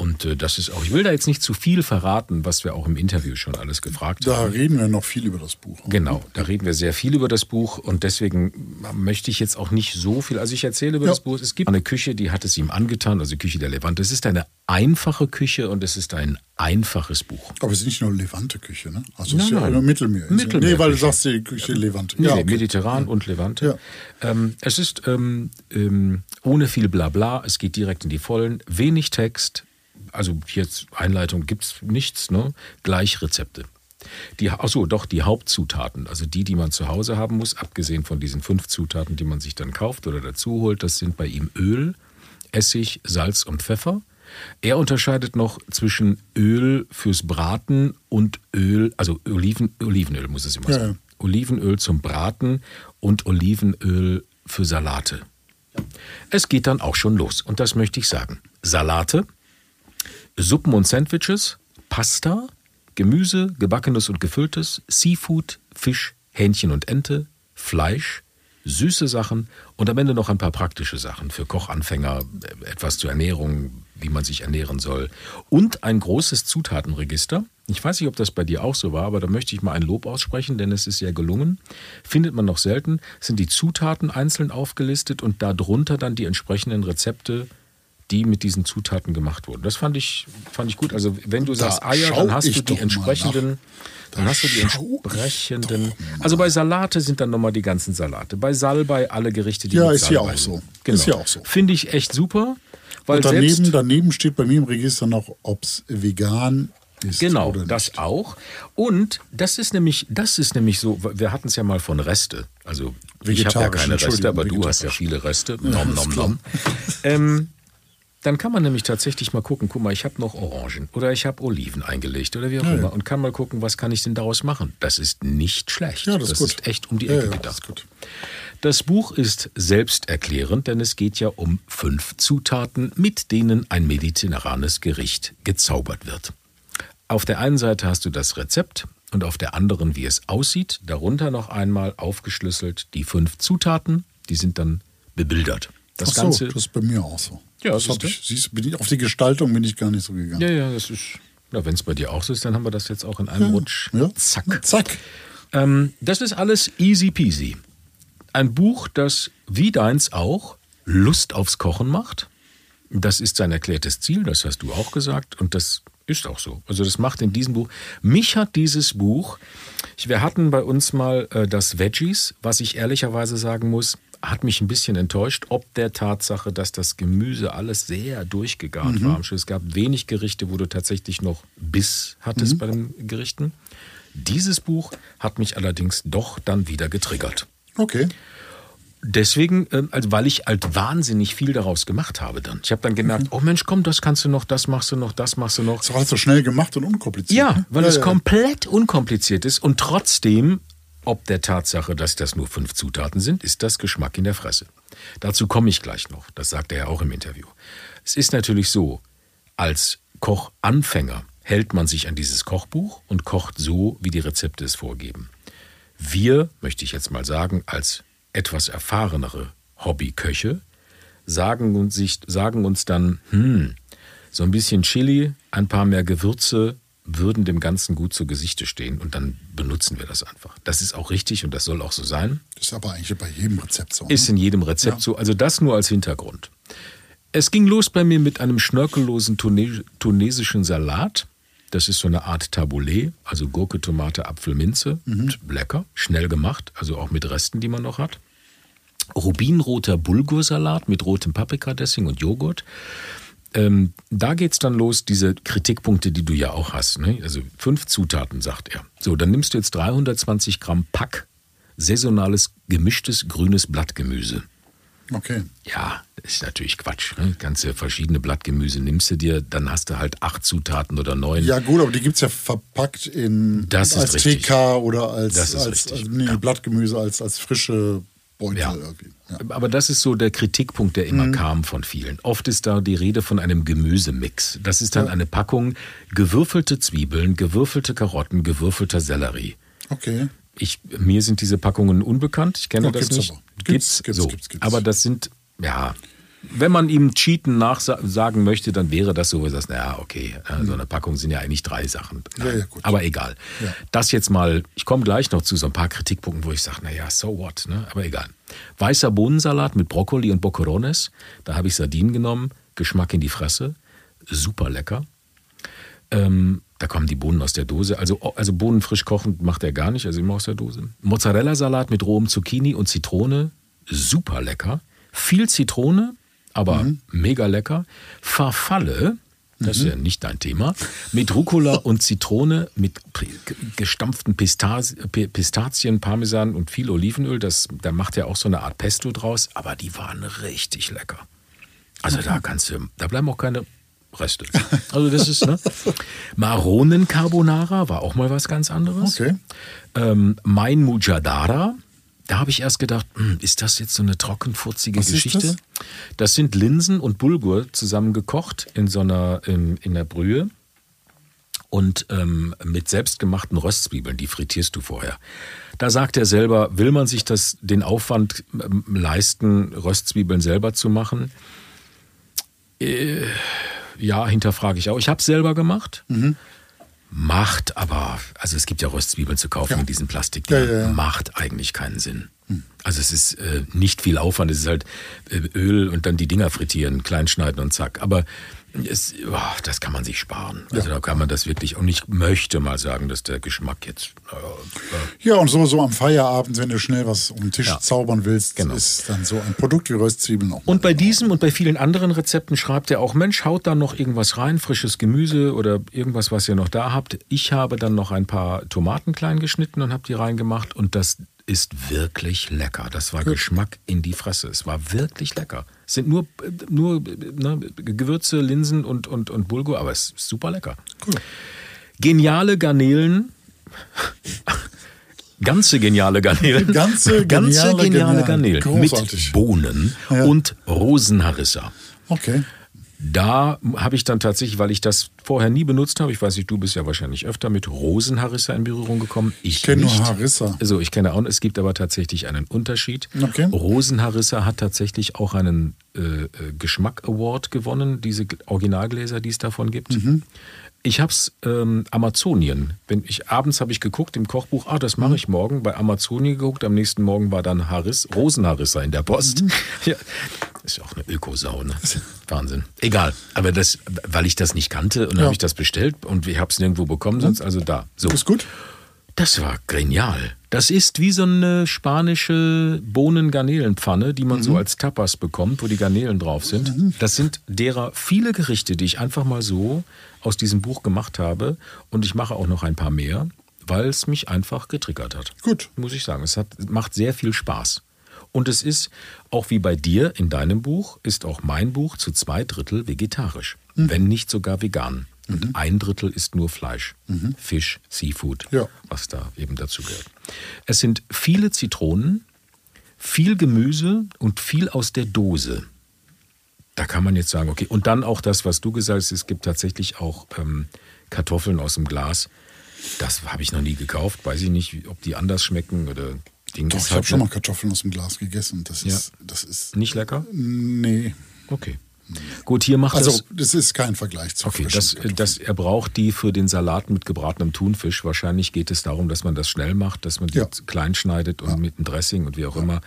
Und äh, das ist auch, ich will da jetzt nicht zu viel verraten, was wir auch im Interview schon alles gefragt Da haben. reden wir noch viel über das Buch. Genau, da reden wir sehr viel über das Buch und deswegen möchte ich jetzt auch nicht so viel. Also ich erzähle über Ja. das Buch. Es gibt eine Küche, die hat es ihm angetan, also Küche der Levante. Es ist eine einfache Küche und es ist ein einfaches Buch. Aber es ist nicht nur Levante-Küche, ne? Also Nein, es ist ja nein. nur Mittelmeer. Mittelmeerküche. Nee, weil du sagst, die Küche Levante. Nee, ja, okay. Mediterran und Levante. Ähm, es ist ähm, ähm, ohne viel Blabla, es geht direkt in die Vollen, wenig Text, also jetzt Einleitung gibt es nichts, ne? gleich Rezepte. Die, achso, doch, die Hauptzutaten, also die, die man zu Hause haben muss, abgesehen von diesen fünf Zutaten, die man sich dann kauft oder dazu holt, das sind bei ihm Öl, Essig, Salz und Pfeffer. Er unterscheidet noch zwischen Öl fürs Braten und Öl, also Oliven, Olivenöl muss es immer Ja, sein. Olivenöl zum Braten und Olivenöl für Salate. Es geht dann auch schon los und das möchte ich sagen. Salate, Suppen und Sandwiches, Pasta, Gemüse, gebackenes und gefülltes, Seafood, Fisch, Hähnchen und Ente, Fleisch, süße Sachen und am Ende noch ein paar praktische Sachen für Kochanfänger, etwas zur Ernährung, wie man sich ernähren soll und ein großes Zutatenregister. Ich weiß nicht, ob das bei dir auch so war, aber da möchte ich mal ein Lob aussprechen, denn es ist sehr gelungen. Findet man noch selten, sind die Zutaten einzeln aufgelistet und darunter dann die entsprechenden Rezepte, die mit diesen Zutaten gemacht wurden. Das fand ich, fand ich gut. Also wenn du sagst Eier, dann hast du die entsprechenden, dann hast du die entsprechenden. Also bei Salate sind dann nochmal die ganzen Salate. Bei Salbei alle Gerichte, die Ja, mit ist hier Salbei auch sind. so. Genau. Ist hier auch so. Finde ich echt super. Weil Und daneben, daneben steht bei mir im Register noch, ob es vegan ist Genau, oder nicht. das auch. Und das ist nämlich, das ist nämlich so, wir hatten es ja mal von Reste. Also ich habe ja keine Reste, aber du hast ja viele Reste. Nom, ist nom, nom. Ähm, dann kann man nämlich tatsächlich mal gucken, guck mal, ich habe noch Orangen oder ich habe Oliven eingelegt oder wie auch Ja, immer ja. und kann mal gucken, was kann ich denn daraus machen. Das ist nicht schlecht. Ja, das ist gut. echt um die Ecke das gedacht. ist gut. Das Buch ist selbsterklärend, denn es geht ja um fünf Zutaten, mit denen ein mediterranes Gericht gezaubert wird. Auf der einen Seite hast du das Rezept und auf der anderen, wie es aussieht. Darunter noch einmal aufgeschlüsselt die fünf Zutaten, die sind dann bebildert. Das so, Ganze. das ist bei mir auch so. Ja, das du? ich, siehst, bin ich, auf die Gestaltung bin ich gar nicht so gegangen. ja, ja, das ist. Na, wenn es bei dir auch so ist, dann haben wir das jetzt auch in einem Rutsch. Ja. Zack. Zack. Ähm, das ist alles easy peasy. Ein Buch, das wie deins auch Lust aufs Kochen macht. Das ist sein erklärtes Ziel, das hast du auch gesagt und das ist auch so. Also das macht in diesem Buch. Mich hat dieses Buch, wir hatten bei uns mal äh, das Veggies, was ich ehrlicherweise sagen muss, hat mich ein bisschen enttäuscht, ob der Tatsache, dass das Gemüse alles sehr durchgegart war. am Schluss. Es gab wenig Gerichte, wo du tatsächlich noch Biss hattest bei den Gerichten. Dieses Buch hat mich allerdings doch dann wieder getriggert. Okay. Deswegen, ähm, also weil ich halt wahnsinnig viel daraus gemacht habe dann. Ich habe dann gemerkt, oh Mensch, komm, das kannst du noch, das machst du noch, das machst du noch. Doch alles so schnell gemacht und unkompliziert. Ja, ne? weil ja, es ja. komplett unkompliziert ist und trotzdem, ob der Tatsache, dass das nur fünf Zutaten sind, ist das Geschmack in der Fresse. Dazu komme ich gleich noch. Das sagt er auch im Interview. Es ist natürlich so, als Kochanfänger hält man sich an dieses Kochbuch und kocht so, wie die Rezepte es vorgeben. Wir, möchte ich jetzt mal sagen, als etwas erfahrenere Hobbyköche, sagen uns, sagen uns dann, hm, so ein bisschen Chili, ein paar mehr Gewürze würden dem Ganzen gut zu Gesichte stehen und dann benutzen wir das einfach. Das ist auch richtig und das soll auch so sein. Das ist aber eigentlich bei jedem Rezept so. ne? Ist in jedem Rezept so. Also das nur als Hintergrund. Es ging los bei mir mit einem schnörkellosen Tune tunesischen Salat. Das ist so eine Art Taboulet, also Gurke, Tomate, Apfel, Minze. Und Lecker, schnell gemacht, also auch mit Resten, die man noch hat. Rubinroter Bulgursalat mit rotem Paprikadressing und Joghurt. Ähm, da geht's dann los, diese Kritikpunkte, die du ja auch hast. Ne? Also fünf Zutaten, sagt er. So, dann nimmst du jetzt 320 Gramm Pack saisonales gemischtes grünes Blattgemüse. Okay. Ja, das ist natürlich Quatsch. Ne? Ganze verschiedene Blattgemüse nimmst du dir, dann hast du halt acht Zutaten oder neun. Ja, gut, aber die gibt es ja verpackt in Das als. TK oder als, als, als nee, ja. Blattgemüse, als, als frische Beutel Ja. irgendwie. Ja. Aber das ist so der Kritikpunkt, der Mhm. immer kam von vielen. Oft ist da die Rede von einem Gemüsemix. Das ist dann eine Packung gewürfelte Zwiebeln, gewürfelte Karotten, gewürfelter Sellerie. Okay. Ich, mir sind diese Packungen unbekannt. Ich kenne das gibt's nicht. aber. Gibt's, gibt's, so. gibt's, gibt's. Aber das sind, ja, wenn man ihm Cheaten nachsagen möchte, dann wäre das so, sagst, naja, okay, äh, so eine Packung sind ja eigentlich drei Sachen. Ja, ja. Aber egal. Ja. Das jetzt mal, ich komme gleich noch zu so ein paar Kritikpunkten, wo ich sage, naja, so what, ne? aber egal. Weißer Bohnensalat mit Brokkoli und Boccherones, da habe ich Sardinen genommen, Geschmack in die Fresse, super lecker. Ähm, da kommen die Bohnen aus der Dose. Also, also Bohnen frisch kochen macht er gar nicht, also immer aus der Dose. Mozzarella-Salat mit rohem Zucchini und Zitrone, super lecker. Viel Zitrone, aber mega lecker. Farfalle, das ist ja nicht dein Thema, mit Rucola und Zitrone, mit gestampften Pistas Pistazien, Parmesan und viel Olivenöl. Das, da macht er auch so eine Art Pesto draus, aber die waren richtig lecker. Also da kannst du, da bleiben auch keine Reste. Also das ist, ne? Maronen Carbonara war auch mal was ganz anderes. Okay. Ähm, mein Mujadara, Da habe ich erst gedacht, hm, ist das jetzt so eine trockenfurzige Was Geschichte? das? Das? sind Linsen und Bulgur zusammen gekocht in so einer in, in der Brühe und ähm, mit selbstgemachten Röstzwiebeln, die frittierst du vorher. Da sagt er selber, will man sich das den Aufwand ähm, leisten, Röstzwiebeln selber zu machen? Äh, ja, hinterfrage ich auch. Ich habe es selber gemacht. Mhm. Macht aber, also es gibt ja Röstzwiebeln zu kaufen Ja. in diesen Plastik, Ja, ja, macht eigentlich keinen Sinn. Also es ist äh, nicht viel Aufwand, es ist halt äh, Öl und dann die Dinger frittieren, klein schneiden und zack. Aber es, oh, das kann man sich sparen. Also da kann man das wirklich, und ich möchte mal sagen, dass der Geschmack jetzt, äh, äh, Ja, und so, so am Feierabend, wenn du schnell was um den Tisch Ja. zaubern willst, Genau. ist dann so ein Produkt wie Röstzwiebeln auch. Und bei diesem und bei vielen anderen Rezepten schreibt er auch, Mensch, haut da noch irgendwas rein, frisches Gemüse oder irgendwas, was ihr noch da habt. Ich habe dann noch ein paar Tomaten klein geschnitten und habe die reingemacht und das ist wirklich lecker. Das war Geschmack in die Fresse. Es war wirklich lecker. Es sind nur, nur ne, Gewürze, Linsen und, und, und Bulgur, aber es ist super lecker. Geniale Garnelen. Ganze geniale Garnelen. Ganze Ganze geniale geniale Garnelen. Garnelen. Mit. Bohnen Ja. und Rosenharissa. Okay. Da habe ich dann tatsächlich, weil ich das vorher nie benutzt habe, ich weiß nicht, du bist ja wahrscheinlich öfter mit Rosenharissa in Berührung gekommen. Ich kenne nur. Harissa. Also ich kenne auch, es gibt aber tatsächlich einen Unterschied. Okay. Rosenharissa hat tatsächlich auch einen äh, äh, Geschmack Award gewonnen, diese Originalgläser, die es davon gibt. Mhm. Ich habe es ähm, Amazonien. Wenn ich abends habe ich geguckt im Kochbuch, ah, das Mhm. mache ich morgen. Bei Amazonien geguckt. Am nächsten Morgen war dann Haris, Rosenharissa in der Post. Mhm. Ja, ist ja auch eine Ökosau, ne? Wahnsinn. Egal. Aber das, weil ich das nicht kannte und dann Ja. habe ich das bestellt und ich habe es nirgendwo bekommen, sonst also da. So. Ist gut? Das war genial. Das ist wie so eine spanische Bohnen-Garnelenpfanne, die man so als Tapas bekommt, wo die Garnelen drauf sind. Das sind derer viele Gerichte, die ich einfach mal so aus diesem Buch gemacht habe. Und ich mache auch noch ein paar mehr, weil es mich einfach getriggert hat. Gut. Muss ich sagen. Es hat, macht sehr viel Spaß. Und es ist, auch wie bei dir in deinem Buch, ist auch mein Buch zu zwei Drittel vegetarisch. Wenn nicht sogar vegan. Und ein Drittel ist nur Fleisch. Fisch, Seafood, Ja. was da eben dazu gehört. Es sind viele Zitronen, viel Gemüse und viel aus der Dose. Da kann man jetzt sagen, okay, und dann auch das, was du gesagt hast, es gibt tatsächlich auch ähm, Kartoffeln aus dem Glas. Das habe ich noch nie gekauft. Weiß ich nicht, ob die anders schmecken oder Ding Doch, ich halt habe schon mal Kartoffeln aus dem Glas gegessen. Das Ja. ist, das ist, nicht lecker. nee. Okay. Gut, hier macht Also, das. das ist kein Vergleich zu Okay, das, Kartoffeln. das, er braucht die für den Salat mit gebratenem Thunfisch. Wahrscheinlich geht es darum, dass man das schnell macht, dass man die Ja. klein schneidet und mit einem Dressing und wie auch immer.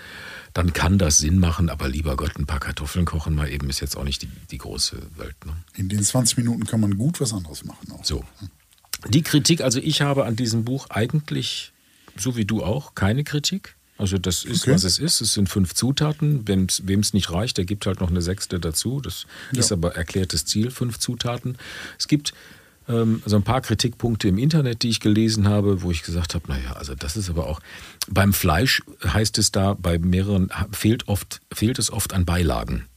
Dann kann das Sinn machen, aber lieber Gott, ein paar Kartoffeln kochen mal eben ist jetzt auch nicht die, die große Welt. Ne? In den 20 Minuten kann man gut was anderes machen. Auch. So. Die Kritik, also ich habe an diesem Buch eigentlich, so wie du auch, keine Kritik. Also das ist, Okay. was es ist. Es sind fünf Zutaten. Wem es nicht reicht, der gibt halt noch eine sechste dazu. Das ist aber erklärtes Ziel, fünf Zutaten. Es gibt ähm, so ein paar Kritikpunkte im Internet, die ich gelesen habe, wo ich gesagt habe, naja, also das ist aber auch, beim Fleisch heißt es da, bei mehreren fehlt, oft, fehlt es oft an Beilagen.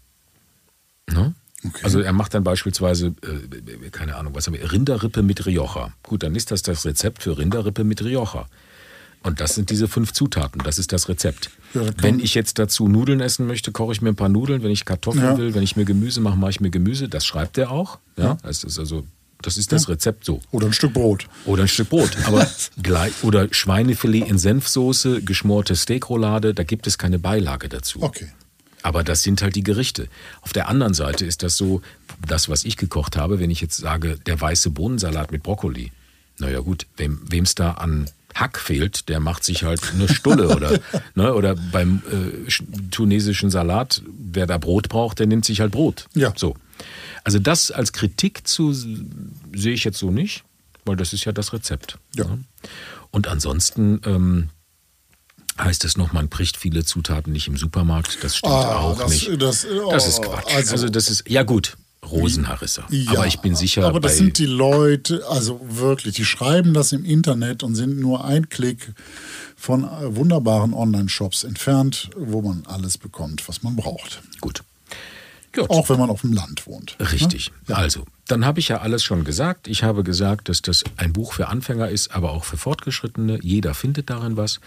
Ne? Okay. Also er macht dann beispielsweise, äh, keine Ahnung, was haben wir, Rinderrippe mit Rioja. Gut, dann ist das das Rezept für Rinderrippe mit Rioja. Und das sind diese fünf Zutaten, das ist das Rezept. Ja, wenn ich jetzt dazu Nudeln essen möchte, koche ich mir ein paar Nudeln. Wenn ich Kartoffeln Ja. will, wenn ich mir Gemüse mache, mache ich mir Gemüse. Das schreibt er auch. Ja, das ist also, das ist das Rezept so. Oder ein Stück Brot. Oder ein Stück Brot. Aber gleich, oder Schweinefilet in Senfsoße, geschmorte Steakroulade, da gibt es keine Beilage dazu. Okay. Aber das sind halt die Gerichte. Auf der anderen Seite ist das so, das, was ich gekocht habe, wenn ich jetzt sage, der weiße Bohnensalat mit Brokkoli. Naja gut, wem es da an Hack fehlt, der macht sich halt eine Stulle oder, ne, oder beim äh, sch- tunesischen Salat, wer da Brot braucht, der nimmt sich halt Brot. Ja. So. Also das als Kritik zu sehe ich jetzt so nicht, weil das ist ja das Rezept. Ja. ne? Und ansonsten ähm, heißt es noch, man bricht viele Zutaten nicht im Supermarkt. Das stimmt Ah, auch das- nicht. das- oh, das ist Quatsch. Also, also- das ist, ja gut, Rosenharissa. Ja, aber ich bin sicher, Aber das sind die Leute, also wirklich, die schreiben das im Internet und sind nur ein Klick von äh, wunderbaren Online-Shops entfernt, wo man alles bekommt, was man braucht. gut. Gut. Auch wenn man auf dem Land wohnt. Richtig. Also, dann habe ich ja alles schon gesagt. Ich habe gesagt, dass das ein Buch für Anfänger ist, aber auch für Fortgeschrittene. Jeder findet darin was.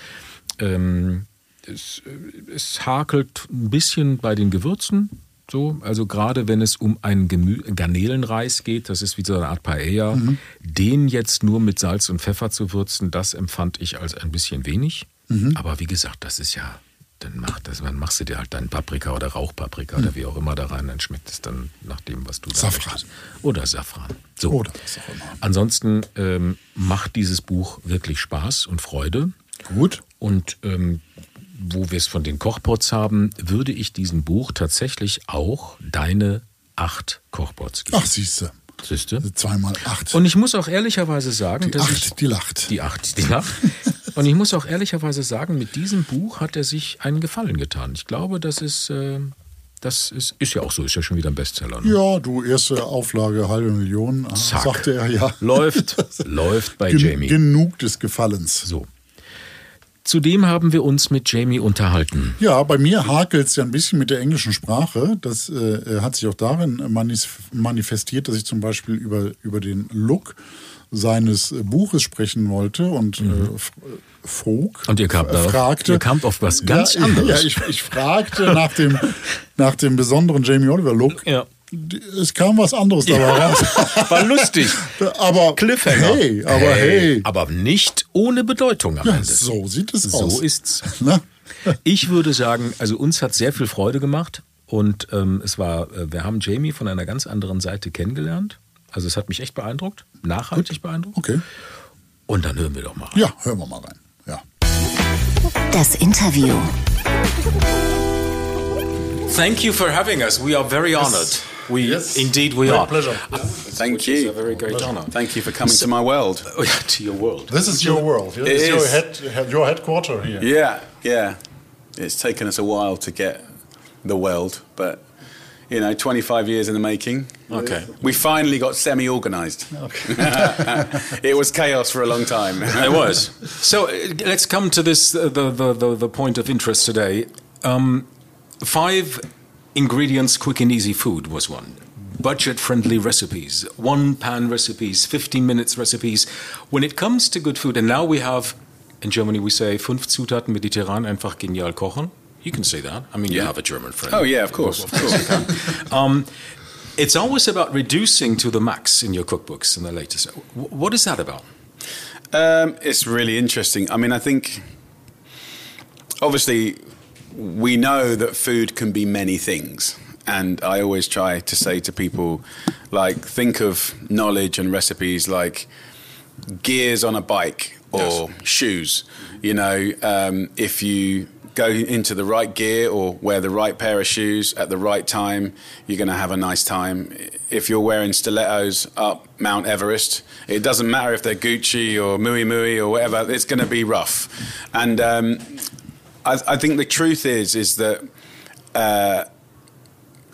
Ähm, es, äh, es hakelt ein bisschen bei den Gewürzen. So, also gerade wenn es um einen Gemü Garnelenreis geht, das ist wie so eine Art Paella, Mhm. den jetzt nur mit Salz und Pfeffer zu würzen, das empfand ich als ein bisschen wenig. Mhm. Aber wie gesagt, das ist ja, dann, mach das, dann machst du dir halt deinen Paprika oder Rauchpaprika oder wie auch immer da rein, dann schmeckt es dann nach dem, was du da Mhm. Safran. möchtest. Oder Safran. So. Oder was auch immer. Ansonsten ähm, macht dieses Buch wirklich Spaß und Freude. Gut. Und ähm, wo wir es von den Kochpots haben, würde ich diesem Buch tatsächlich auch deine acht Kochpots geben. Ach, siehste. Siehste? Zweimal acht. Und ich muss auch ehrlicherweise sagen, die dass ich acht, die lacht. die acht, die lacht. Und ich muss auch ehrlicherweise sagen, mit diesem Buch hat er sich einen Gefallen getan. Ich glaube, das ist, äh, das ist, ist ja auch so, ist ja schon wieder ein Bestseller. Ne? Ja, du, erste Auflage, halbe Million, ah, Zack. sagte er ja. Läuft, läuft bei Gen Jamie. Genug des Gefallens. So. Zudem haben wir uns mit Jamie unterhalten. Ja, bei mir hakelt es ja ein bisschen mit der englischen Sprache. Das äh, hat sich auch darin manifestiert, dass ich zum Beispiel über, über den Look seines äh, Buches sprechen wollte und äh, f- äh, frug. Und ihr kamt äh, darauf- fragte, ihr kamt auf was ganz ja, anderes. Ja, ich, ich fragte nach dem, nach dem besonderen Jamie Oliver Look. Ja. Es kam was anderes dabei raus. War lustig. Aber Cliffhanger. hey, aber hey. Aber nicht ohne Bedeutung am Ja, Ende. so sieht es So aus. ist's. Na? Ich würde sagen, also uns hat sehr viel Freude gemacht und ähm, es war, äh, wir haben Jamie von einer ganz anderen Seite kennengelernt. Also es hat mich echt beeindruckt, nachhaltig beeindruckt. Okay. Und dann hören wir doch mal. Ja, hören wir mal rein. Ja. Das Interview. Thank you for having us. We are very honored. We Yes. indeed we Great are. pleasure. Thank Which is you. a very great honor. Thank you for coming to my world. Oh, to your world. This is your world. This It is your, head, your headquarter here. Yeah, yeah. It's taken us a while to get the world, but you know, 25 years in the making. Okay. We finally got semi-organized. Okay. it was chaos for a long time. It was. So uh, let's come to this uh, the, the, the, the point of interest today. Um, five ingredients, quick and easy food was one. Budget friendly recipes, one pan recipes, 15 minutes recipes. When it comes to good food, and now we have, in Germany we say, fünf Zutaten mediterran, einfach genial kochen. You can say that. I mean, you have a German friend. Oh yeah, of course, of course. Um, it's always about reducing to the max in your cookbooks in the latest. Wh- What is that about? Um, it's really interesting. I mean, I think obviously we know that food can be many things. And I always try to say to people, like, think of knowledge and recipes like gears on a bike or shoes. You know, um, if you go into the right gear or wear the right pair of shoes at the right time, you're going to have a nice time. If you're wearing stilettos up Mount Everest, it doesn't matter if they're Gucci or Miu Miu or whatever, it's going to be rough. And um, I, I think the truth is, is that uh,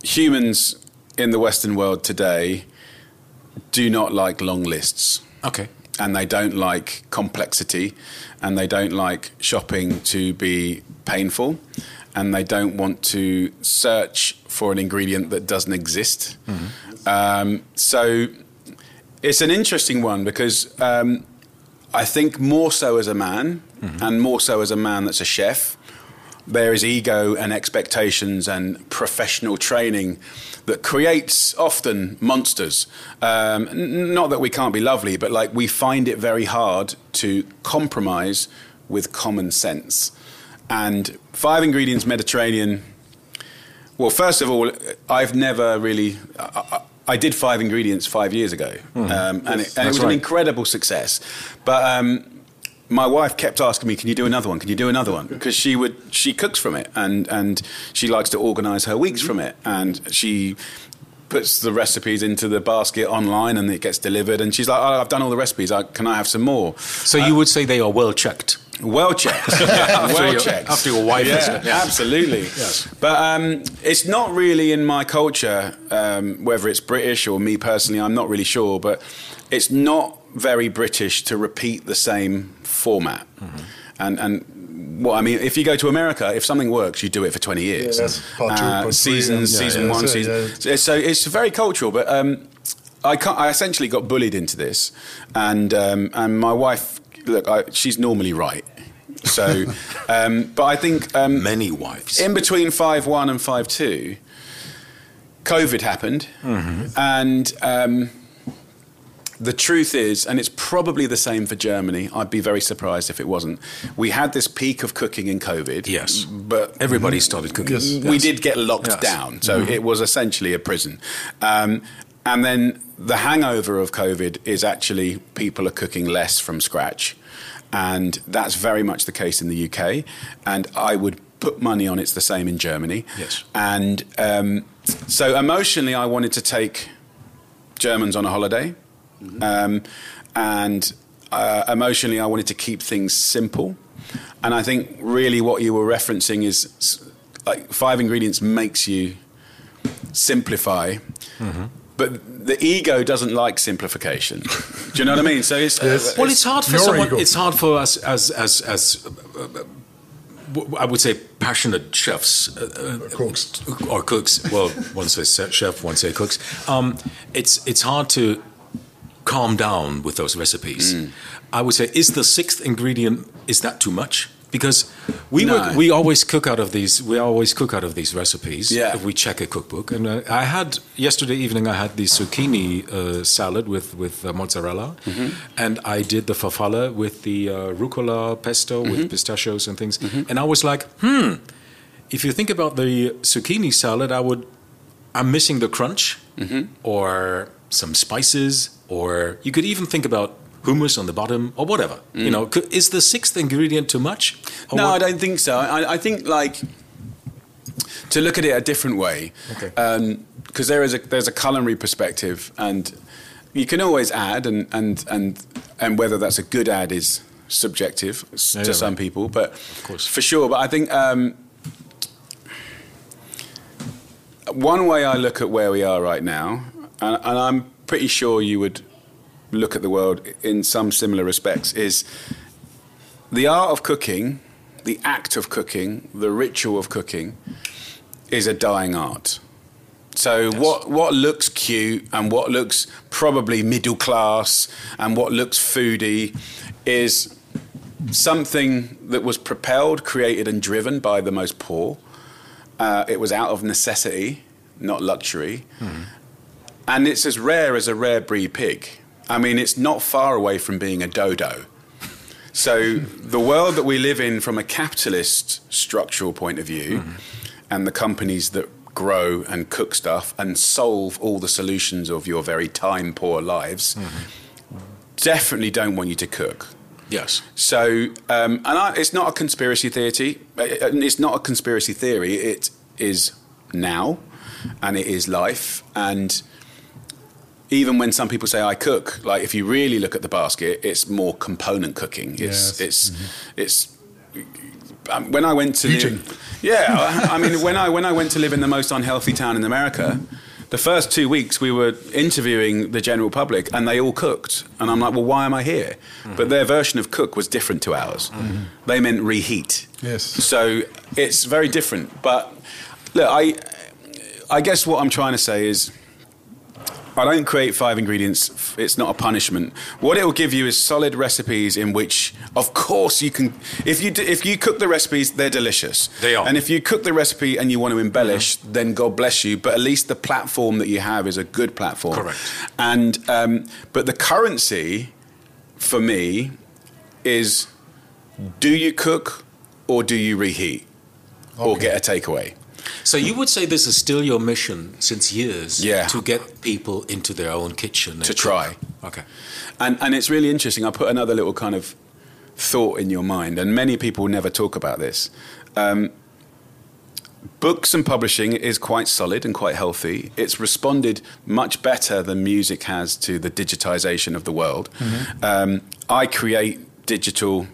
humans in the Western world today do not like long lists. Okay. and they don't like complexity. And they don't like shopping to be painful. And they don't want to search for an ingredient that doesn't exist. Um, so it's an interesting one because um, I think more so as a man and more so as a man that's a chef, there is ego and expectations and professional training that creates often monsters. Um, n- not that we can't be lovely, but like we find it very hard to compromise with common sense. And five ingredients Mediterranean. Well, first of all, I've never really. I, I, did five ingredients five years ago, um, and, it, and it was an incredible success. But um, my wife kept asking me, "Can you do another one? Can you do another one?" Because she would, she cooks from it, and and she likes to organise her weeks from it, and she puts the recipes into the basket online, and it gets delivered. And she's like, oh, "I've done all the recipes. I, can I have some more?" So you would say they are well checked. Well checked. well checked. after your wife yeah, yeah. absolutely. Yes. But um, it's not really in my culture, um, whether it's British or me personally, I'm not really sure. But it's not very British to repeat the same format. Mm-hmm. And, and what I mean, if you go to America, if something works, you do it for 20 years. Yeah, that's part two, Uh, part three, season, and- season Yeah, one, yeah, season. yeah. So it's very cultural, but um, I, can't, I essentially got bullied into this, and um, and my wife, look, I, she's normally right. So, um, but I think um, Many wives. in between five one and five two, COVID happened, and um, the truth is, and it's probably the same for Germany. I'd be very surprised if it wasn't. We had this peak of cooking in COVID. Yes. but Everybody started cooking. Yes. we did get locked Yes. down, so it was essentially a prison. Um, and then the hangover of COVID is actually people are cooking less from scratch, and that's very much the case in the UK. And I would put money on it's the same in Germany. Yes. And um, so emotionally, I wanted to take Germans on a holiday, um, and uh, emotionally, I wanted to keep things simple. And I think really what you were referencing is like five ingredients makes you simplify. But the ego doesn't like simplification. Do you know what I mean? So it's, Yes. Well, it's hard for someone. ego. It's hard for us as as as. Uh, uh, I would say passionate chefs, uh, uh, Cooks. or cooks. Well, one says chef, one says cooks. Um, it's it's hard to calm down with those recipes. Mm. I would say, is the sixth ingredient is that too much? Because we No. we always cook out of these we always cook out of these recipes. Yeah. If we check a cookbook, and uh, I had yesterday evening I had the zucchini uh, salad with with uh, mozzarella, Mm-hmm. and I did the farfalle with the uh, rucola pesto Mm-hmm. with pistachios and things, and I was like, hmm. If you think about the zucchini salad, I would I'm missing the crunch Mm-hmm. or some spices, or you could even think about hummus on the bottom or whatever. You know, is the sixth ingredient too much? Mm. no, what- I don't think so. I, I think like to look at it a different way. Okay. Because there is a there's a culinary perspective, and you can always add, and and and and whether that's a good add is subjective to some right. people, but of course. for sure. But I think. Um, one way I look at where we are right now, and, and I'm pretty sure you would look at the world in some similar respects, is the art of cooking, the act of cooking, the ritual of cooking is a dying art. So what what looks cute and what looks probably middle class and what looks foodie is something that was propelled, created, and driven by the most poor. Uh, it was out of necessity, not luxury. And it's as rare as a rare breed pig. I mean, it's not far away from being a dodo. So the world that we live in from a capitalist structural point of view and the companies that grow and cook stuff and solve all the solutions of your very time poor lives definitely don't want you to cook. yes. So, um, and I, it's not a conspiracy theory. uh, It's not a conspiracy theory. It is now, and it is life. And even when some people say I cook, like if you really look at the basket, it's more component cooking. It's Yes. it's mm-hmm. it's. Um, when I went to Eating. live, yeah, I, I mean, when I when I went to live in the most unhealthy town in America, the first two weeks we were interviewing the general public, and they all cooked, and I'm like, well, why am I here? Mm-hmm. But their version of cook was different to ours. Mm-hmm. They meant reheat. Yes. So it's very different. But look, I I guess what I'm trying to say is. I don't create five ingredients. It's not a punishment. What it will give you is solid recipes in which, of course, you can. If you do, if you cook the recipes, they're delicious. They are. And if you cook the recipe and you want to embellish, then God bless you. But at least the platform that you have is a good platform. Correct. And um, but the currency, for me, is: do you cook or do you reheat, or get a takeaway? So you would say this is still your mission since years Yeah. to get people into their own kitchen To cook. try. Okay. And and it's really interesting. I put another little kind of thought in your mind, and many people never talk about this. Um, books and publishing is quite solid and quite healthy. It's responded much better than music has to the digitization of the world. Um, I create digital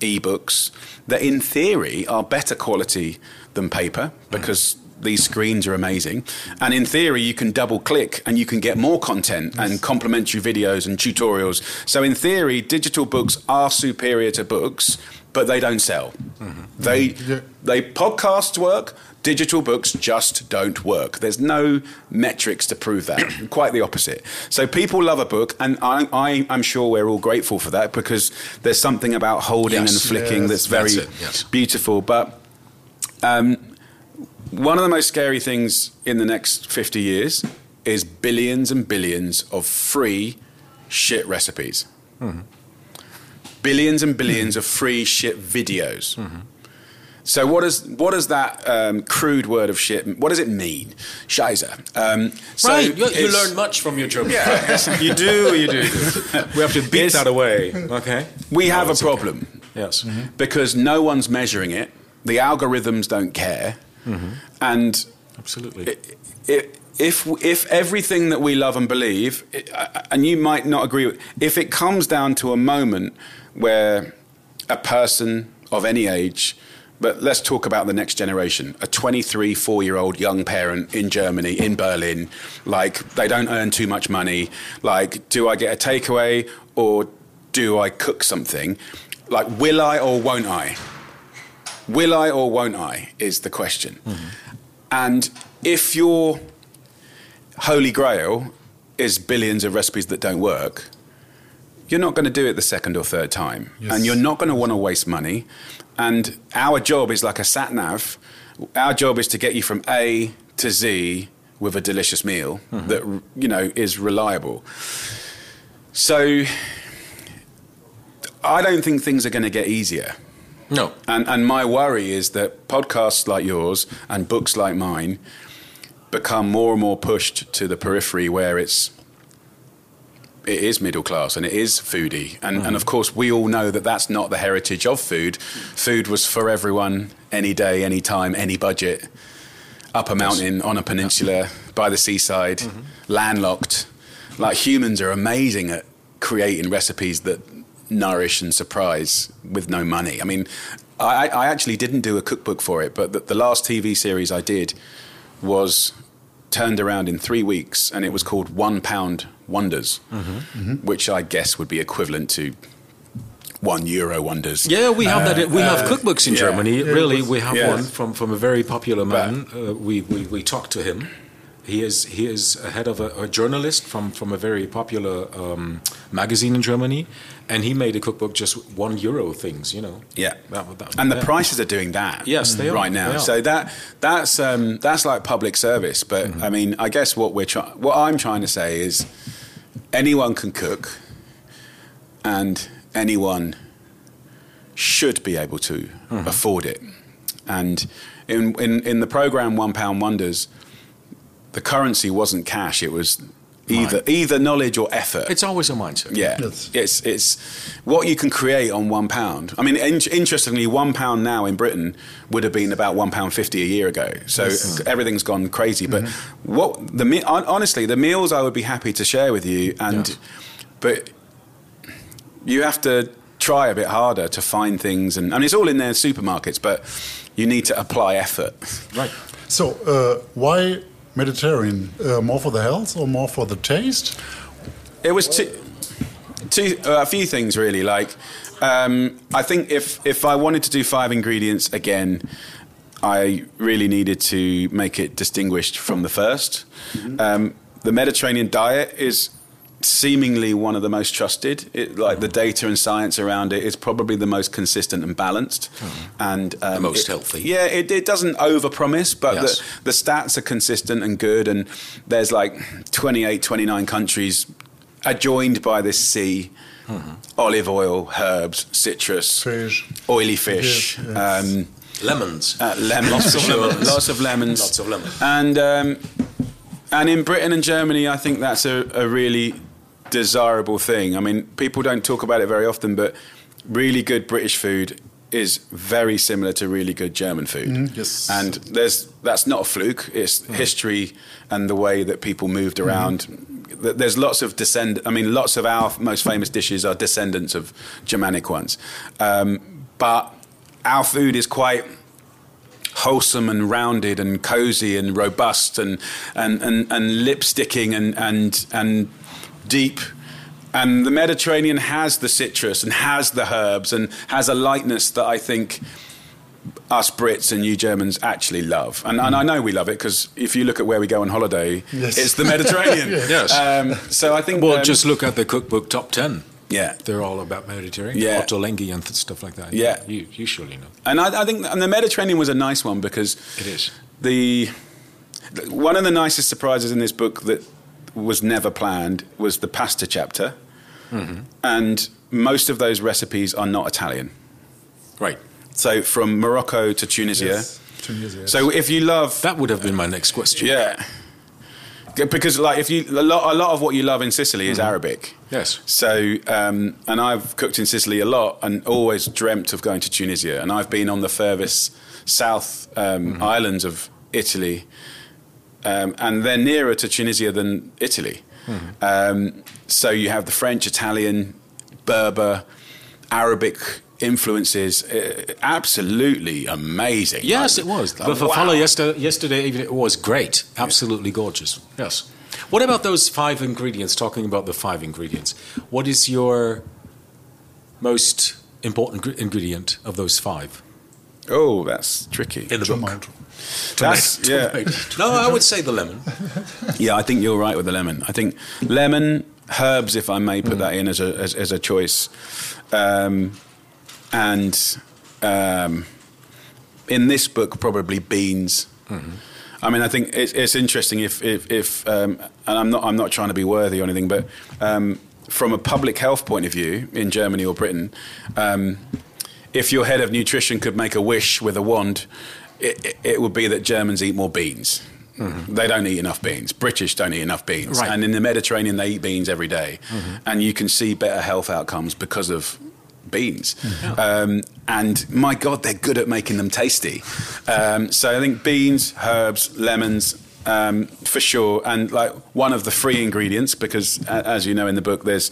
ebooks that, in theory, are better quality than paper because these screens are amazing. And in theory, you can double click and you can get more content and complementary videos and tutorials. So in theory, digital books are superior to books, but they don't sell. Mm-hmm. They Yeah. they podcasts work. Digital books just don't work. There's no metrics to prove that. Quite the opposite. So people love a book, and I, I, I'm sure we're all grateful for that because there's something about holding Yes. and flicking Yes, that's very that's yes. beautiful. But um, one of the most scary things in the next 50 years is billions and billions of free shit recipes. Billions and billions of free shit videos. So what does what does that um, crude word of shit? What does it mean? Scheiße. Um, so right, you, you learn much from your German. Yeah. you do, you do. we have to beat It's- that away. Okay. We No, have a it's okay. problem. Yes. because no one's measuring it. The algorithms don't care, mm-hmm. and Absolutely. i- i- if if everything that we love and believe, i- and you might not agree with, if it comes down to a moment where a person of any age. But let's talk about the next generation. A 23, 4 year old young parent in Germany, in Berlin, like they don't earn too much money. Like, do I get a takeaway or do I cook something? Like, will I or won't I? Will I or won't I is the question. Mm-hmm. And if your holy grail is billions of recipes that don't work, you're not going to do it the second or third time. Yes. And you're not going to want to waste money. And our job is like a sat nav. Our job is to get you from A to Z with a delicious meal mm-hmm. that you know is reliable. So I don't think things are going to get easier. No. And, and my worry is that podcasts like yours and books like mine become more and more pushed to the periphery where it's it is middle class and it is foodie. And, and of mm. course we all know that that's not the heritage of food. Food was for everyone any day any time any budget. Up a mountain on a peninsula by the seaside mm-hmm. landlocked. Like humans are amazing at creating recipes that nourish and surprise with no money i mean i, I actually didn't do a cookbook for it but the, the last tv series i did was turned around in three weeks and it was called one pound wonders mm-hmm. Mm-hmm. which i guess would be equivalent to one euro wonders Yeah, we have that. We have uh, cookbooks in yeah. Germany. really, we have Yeah. one from, from a very popular man. Uh, we, we we talked to him. He is he is a head of a, a journalist from from a very popular um, magazine in Germany, and he made a cookbook just one euro things. You know. Yeah, That- that- and the yeah. prices are doing that. Yes, they are. right now. So that that's um, that's like public service. But Mm-hmm. I mean, I guess what we're trying, what I'm trying to say is, anyone can cook, and anyone should be able to Mm-hmm. afford it. And in, in in the program One Pound Wonders, the currency wasn't cash; it was either either knowledge or effort. It's always a mindset. Yeah, Yes. it's it's what you can create on one pound. I mean, in, interestingly, one pound now in Britain would have been about one pound fifty a year ago. So everything's gone crazy. But what the honestly, the meals I would be happy to share with you, and Yes. but you have to try a bit harder to find things, and I mean, it's all in their supermarkets, but you need to apply effort. Right. So, uh, why Mediterranean? Uh, more for the health or more for the taste? It was two, two uh, a few things really. Like, um, I think if if I wanted to do five ingredients again, I really needed to make it distinguished from the 1st Um, the Mediterranean diet is seemingly one of the most trusted. It, like the data and science around it is probably the most consistent and balanced, and um, The most it- healthy. Yeah, it, it doesn't overpromise, but Yes. the, the stats are consistent and good. And there's like 28, 29 countries adjoined by this sea. Olive oil, herbs, citrus, Fish. oily fish, Yes, yes. Um, Lemons. uh, lemons, Lots of lemons. lots of lemons, Lots of lemons. and um, and in Britain and Germany, I think that's a, a really desirable thing. I mean, people don't talk about it very often, but really good British food is very similar to really good German food. Mm-hmm. yes. and there's that's not a fluke. It's mm. history and the way that people moved mm-hmm. around. Th- There's lots of descend. I mean, lots of our most famous dishes are descendants of Germanic ones, um, but our food is quite wholesome and rounded and cozy and robust and and and, and lipsticking and and and deep. And the Mediterranean has the citrus and has the herbs and has a lightness that I think us Brits and you Germans actually love. And, and I know we love it because if you look at where we go on holiday, Yes. it's the Mediterranean. Yes. Um, so I think. Well, um, just look at the cookbook top 10. Yeah. They're all about Mediterranean. Yeah. Ottolenghi and th- stuff like that. Yeah. You, you surely know. And I, I think and the Mediterranean was a nice one because It is. the one of the nicest surprises in this book that was never planned was the pasta chapter, Mm-hmm. and most of those recipes are not Italian. Right. So from Morocco to Tunisia. Yes, Tunisia, yes. So if you love That would have been my next question. yeah. Because like if you a lot, a lot of what you love in Sicily is Arabic. Yes. So um, and I've cooked in Sicily a lot and always dreamt of going to Tunisia. And I've been on the furthest south um, islands of Italy, um, and they're nearer to Tunisia than Italy. Um, so you have the French, Italian, Berber, Arabic influences. Uh, absolutely amazing. Yes, Like, it was. like, The farfalle wow. yesterday, yesterday evening it was great. Absolutely gorgeous. Yes. What about those five ingredients? Talking about the five ingredients, what is your most important ingredient of those five Oh, that's tricky. in the book? Tomato. That's, yeah. No, I would say the lemon. Yeah, I think you're right with the lemon. I think lemon, herbs, if I may put that in as a as, as a choice, um, and um, in this book probably beans. I mean, I think it's, it's interesting if if, if um, and I'm not I'm not trying to be worthy or anything, but um, from a public health point of view in Germany or Britain. Um, if your head of nutrition could make a wish with a wand, it, it, it would be that Germans eat more beans. They don't eat enough beans. British don't eat enough beans. Right. And in the Mediterranean, they eat beans every day. And you can see better health outcomes because of beans. Um, and my God, they're good at making them tasty. Um, so I think beans, herbs, lemons, um, for sure. And like one of the free ingredients, because a- as you know in the book, there's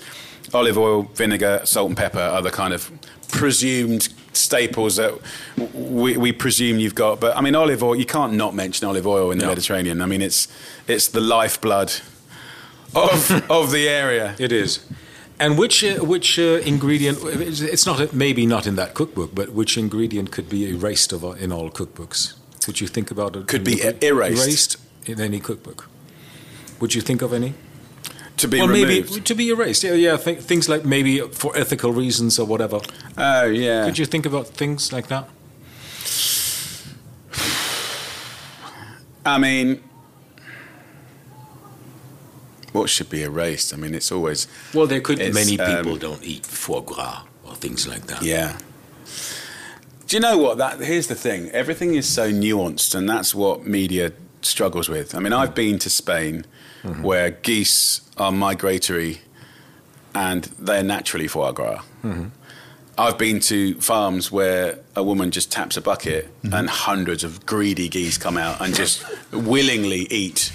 olive oil, vinegar, salt, and pepper are the kind of presumed staples that we, we presume you've got. But I mean, olive oil, you can't not mention olive oil in the No. Mediterranean. I mean, it's it's the lifeblood of of the area. It is. And which uh, which uh, ingredient? It's not maybe not in that cookbook, but which ingredient could be erased of, in all cookbooks? Would you think about it? Could be erased? Erased in any cookbook. Would you think of any? To be or removed. maybe to be erased. Yeah, yeah. Th- things like maybe for ethical reasons or whatever. Oh yeah. Could you think about things like that? I mean, what should be erased? I mean, it's always Well, there could. Many um, people don't eat foie gras or things like that. yeah. Do you know what? That here's the thing. Everything is so nuanced, and that's what media struggles with. I mean, I've been to Spain, where geese are migratory, and they're naturally foie gras. I've been to farms where a woman just taps a bucket and hundreds of greedy geese come out and just willingly eat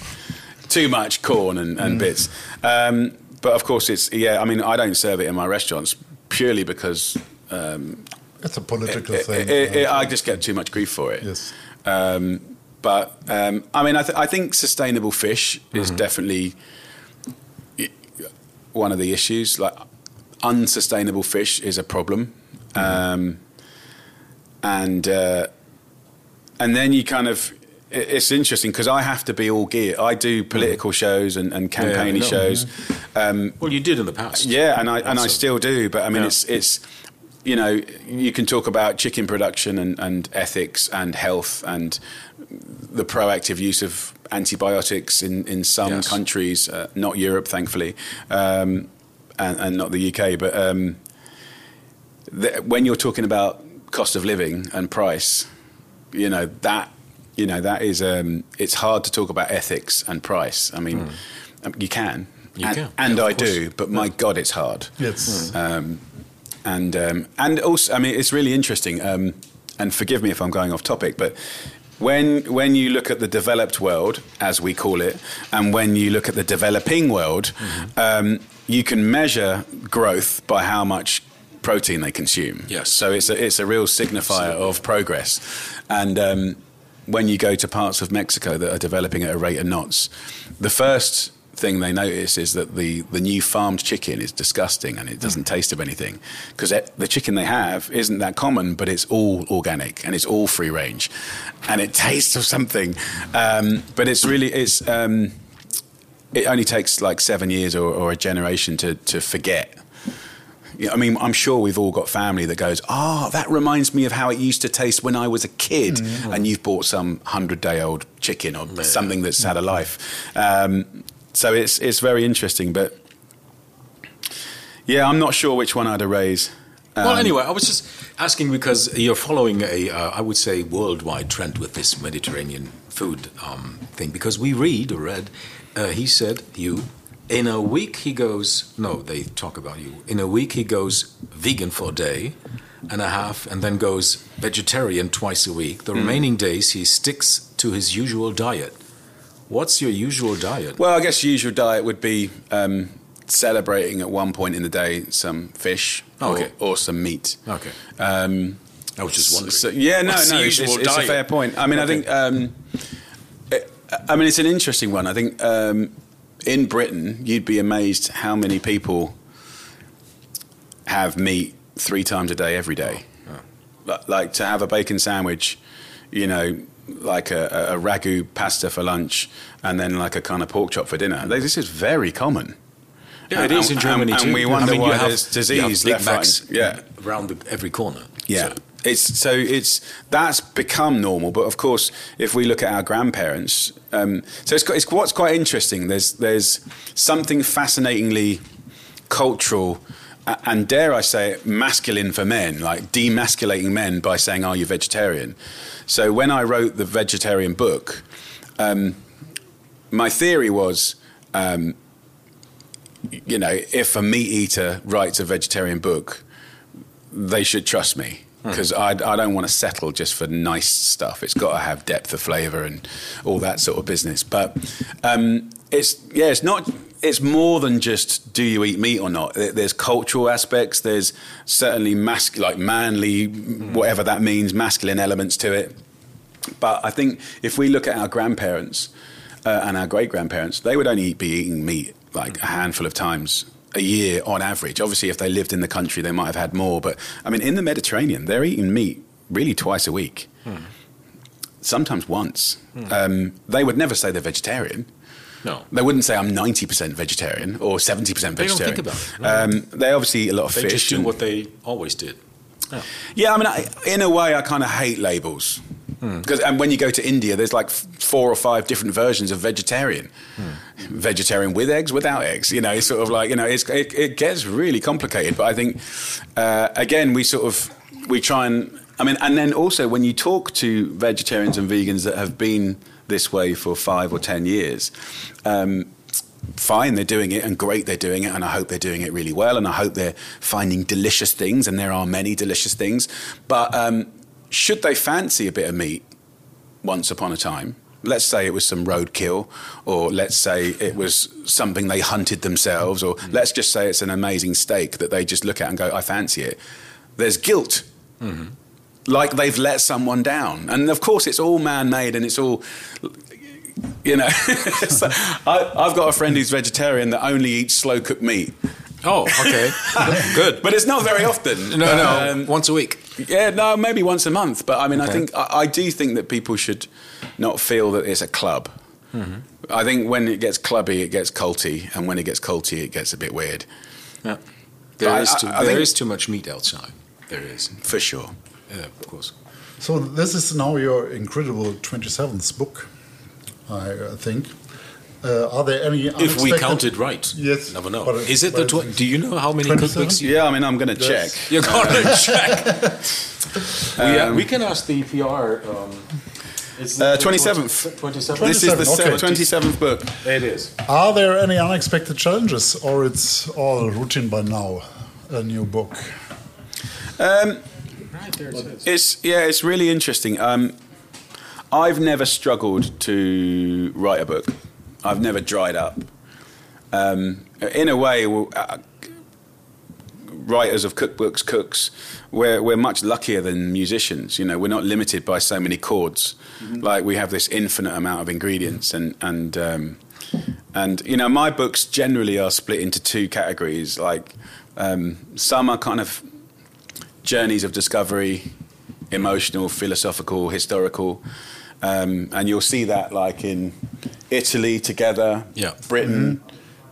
too much corn and, and bits. Um, but of course, it's yeah. I mean, I don't serve it in my restaurants purely because um, It's a political it- thing. it- it- I just get too much grief for it. Yes. Um, but um, I mean, I, th- I think sustainable fish is definitely one of the issues. Like unsustainable fish is a problem, um, and uh, and then you kind of. It's interesting because I have to be all gear. I do political shows and, and Yeah, campaigny know. shows. Um, Well, you did in the past. yeah, and I and I still do. But I mean, Yeah. it's it's you know you can talk about chicken production and, and ethics and health and the proactive use of antibiotics in in some Yes. countries, uh, not Europe, thankfully, um, and, and not the UK. But um, the, when you're talking about cost of living and price, you know that you know that is um, it's hard to talk about ethics and price. I mean, um, you can. You and, can, and yeah, I course. do, but my God, it's hard. Yes. Um, and um, and also, I mean, it's really interesting. Um, and forgive me if I'm going off topic, but when when you look at the developed world, as we call it, and when you look at the developing world, um, you can measure growth by how much protein they consume. Yes. So it's a it's a real signifier of progress, and. Um, when you go to parts of Mexico that are developing at a rate of knots, the first thing they notice is that the, the new farmed chicken is disgusting and it doesn't taste of anything because the chicken they have isn't that common, but it's all organic and it's all free range and it tastes of something. Um, but it's really it's um, it only takes like seven years or, or a generation to to forget. I mean, I'm sure we've all got family that goes, "Ah, oh, that reminds me of how it used to taste when I was a kid." Mm-hmm. And you've bought some hundred-day-old chicken or something that's had a life. Um, so it's it's very interesting, but yeah, I'm not sure which one I'd erase. Um, well, anyway, I was just asking because you're following a, uh, I would say, worldwide trend with this Mediterranean food um, thing. Because we read or read, uh, he said, you, in a week he goes, no, they talk about you. In a week he goes vegan for a day and a half and then goes vegetarian twice a week. The mm. remaining days he sticks to his usual diet. What's your usual diet? Well, I guess your usual diet would be um, celebrating at one point in the day some fish okay. or, or, some meat. Okay. Um, I was just wondering. So, yeah, no, What's no, it's, it's, a fair point. I mean, okay. I think. Um, it, I mean, it's an interesting one. I think um, in Britain, you'd be amazed how many people have meat three times a day, every day. Oh. Like to have a bacon sandwich, you know, like a, a, ragu pasta for lunch and then like a kind of pork chop for dinner. This is very common. Yeah, it is in Germany and, too. And we wonder I mean, why have, there's disease left, right, yeah, around the, every corner. Yeah. So. It's so it's that's become normal, but of course, if we look at our grandparents, um, so it's, it's what's quite interesting. There's there's something fascinatingly cultural and dare I say it, masculine for men, like demasculating men by saying, "Are you vegetarian?" So when I wrote the vegetarian book, um, my theory was, um, you know, if a meat eater writes a vegetarian book, they should trust me because hmm. I, I, don't want to settle just for nice stuff. It's got to have depth of flavour and all that sort of business. But um, it's yeah, it's not. It's more than just do you eat meat or not. There's cultural aspects. There's certainly mas- like manly, hmm. whatever that means, masculine elements to it. But I think if we look at our grandparents uh, and our great grandparents, they would only be eating meat like a handful of times a year on average. Obviously, if they lived in the country, they might have had more. But I mean, in the Mediterranean, they're eating meat really twice a week, hmm. sometimes once. Hmm. Um, they would never say they're vegetarian. No. They wouldn't say I'm 90% vegetarian or 70% vegetarian. They don't think about it. No. Um, they obviously eat a lot of they fish. They just do what they always did. Yeah, yeah I mean, I, in a way, I kind of hate labels. Because and when you go to India, there's like four or five different versions of vegetarian. Hmm. Vegetarian with eggs, without eggs. You know, it's sort of like you know, it, it gets really complicated. But I think uh, again, we sort of we try and I mean, and then also when you talk to vegetarians and vegans that have been this way for five or ten years. Um, fine, they're doing it and great they're doing it, and I hope they're doing it really well, and I hope they're finding delicious things, and there are many delicious things. But um, should they fancy a bit of meat once upon a time, let's say it was some roadkill, or let's say it was something they hunted themselves, or mm-hmm. let's just say it's an amazing steak that they just look at and go, I fancy it. There's guilt. Mm-hmm. Like they've let someone down. And of course, it's all man made and it's all, you know. so I, I've got a friend who's vegetarian that only eats slow cooked meat. Oh, okay. Good. But it's not very often. No, no. Um, once a week. Yeah, no, maybe once a month. But I mean, okay. I think I, I, do think that people should not feel that it's a club. Mm-hmm. I think when it gets clubby, it gets culty, and when it gets culty, it gets a bit weird. Yeah, there, is, too, I, there is too much meat outside. There is for sure. Yeah, of course. So this is now your incredible twenty seventh book, I think. Uh, are there any? If we counted right, yes. Never know. But, Is it the? Tw- do you know how many 27? cookbooks? You- yeah, I mean, I'm going to check. You're gonna check. we, uh, we can ask the PR. Um, Uh, 27th. 27th. This is the 27th, 27th book. It is. Are there any unexpected challenges, or it's all routine by now? A new book. Um, Right there it it's yeah, it's really interesting. Um, I've never struggled to write a book. I've never dried up. Um, in a way, uh, writers of cookbooks, cooks, we're we're much luckier than musicians. You know, we're not limited by so many chords. Like we have this infinite amount of ingredients, and and um, and you know, my books generally are split into two categories. Like um, some are kind of journeys of discovery, emotional, philosophical, historical. Um, and you'll see that like in Italy together, Yeah. Britain,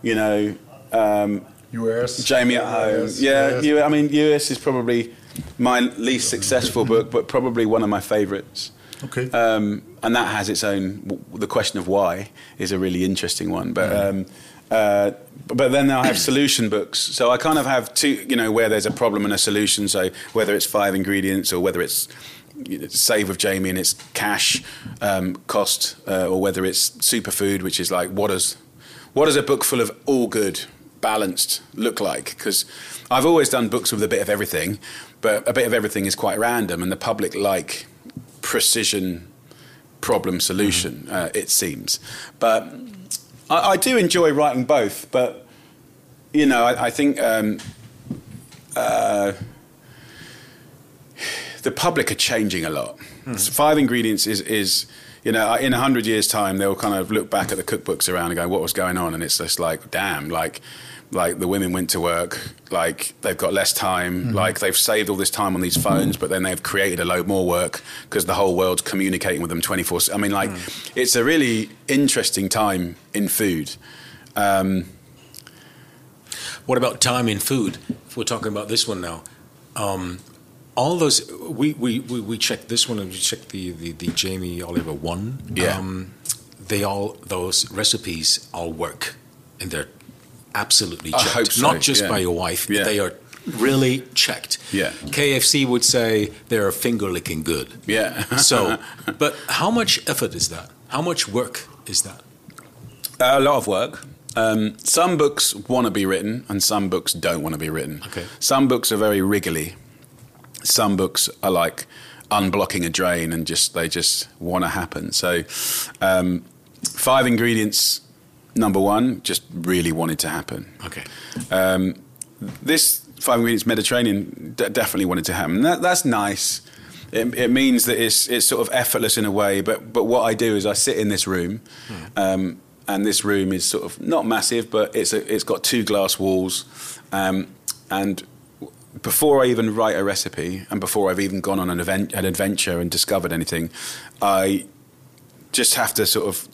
you know, um, US. Jamie at home. US, yeah, yes. you, I mean, US is probably my least successful book, but probably one of my favourites. Okay. Um, and that has its own. The question of why is a really interesting one. But um, uh, but then I have solution books. So I kind of have two. You know, where there's a problem and a solution. So whether it's five ingredients or whether it's save with Jamie and it's cash um, cost, uh, or whether it's superfood, which is like what does what does a book full of all good, balanced look like? Because I've always done books with a bit of everything, but a bit of everything is quite random, and the public like precision problem solution. Uh, it seems, but I, I do enjoy writing both. But you know, I, I think. Um, uh, the public are changing a lot. So five ingredients is, is you know, in a hundred years' time, they'll kind of look back at the cookbooks around and go, "What was going on?" And it's just like, "Damn!" Like, like the women went to work, like they've got less time, like they've saved all this time on these phones, but then they've created a load more work because the whole world's communicating with them twenty four. I mean, like, it's a really interesting time in food. Um, What about time in food? If we're talking about this one now, um, all those we, we, we, we checked this one and we checked the, the, the Jamie Oliver one. Yeah. Um, they all those recipes all work in they're absolutely checked. so, Not just yeah. by your wife, but Yeah. they are really checked. Yeah. KFC would say they're finger licking good. yeah. So, but how much effort is that? How much work is that? A lot of work. Um, some books want to be written, and some books don't want to be written. Okay. Some books are very wriggly. Some books are like unblocking a drain, and just they just want to happen. So, um, five ingredients. Number one, just really wanted to happen. Okay. Um, this five ingredients Mediterranean d- definitely wanted to happen. That, that's nice. It, it means that it's it's sort of effortless in a way. But but what I do is I sit in this room, um, and this room is sort of not massive, but it's a, it's got two glass walls, um, and before I even write a recipe, and before I've even gone on an event, an adventure and discovered anything, I just have to sort of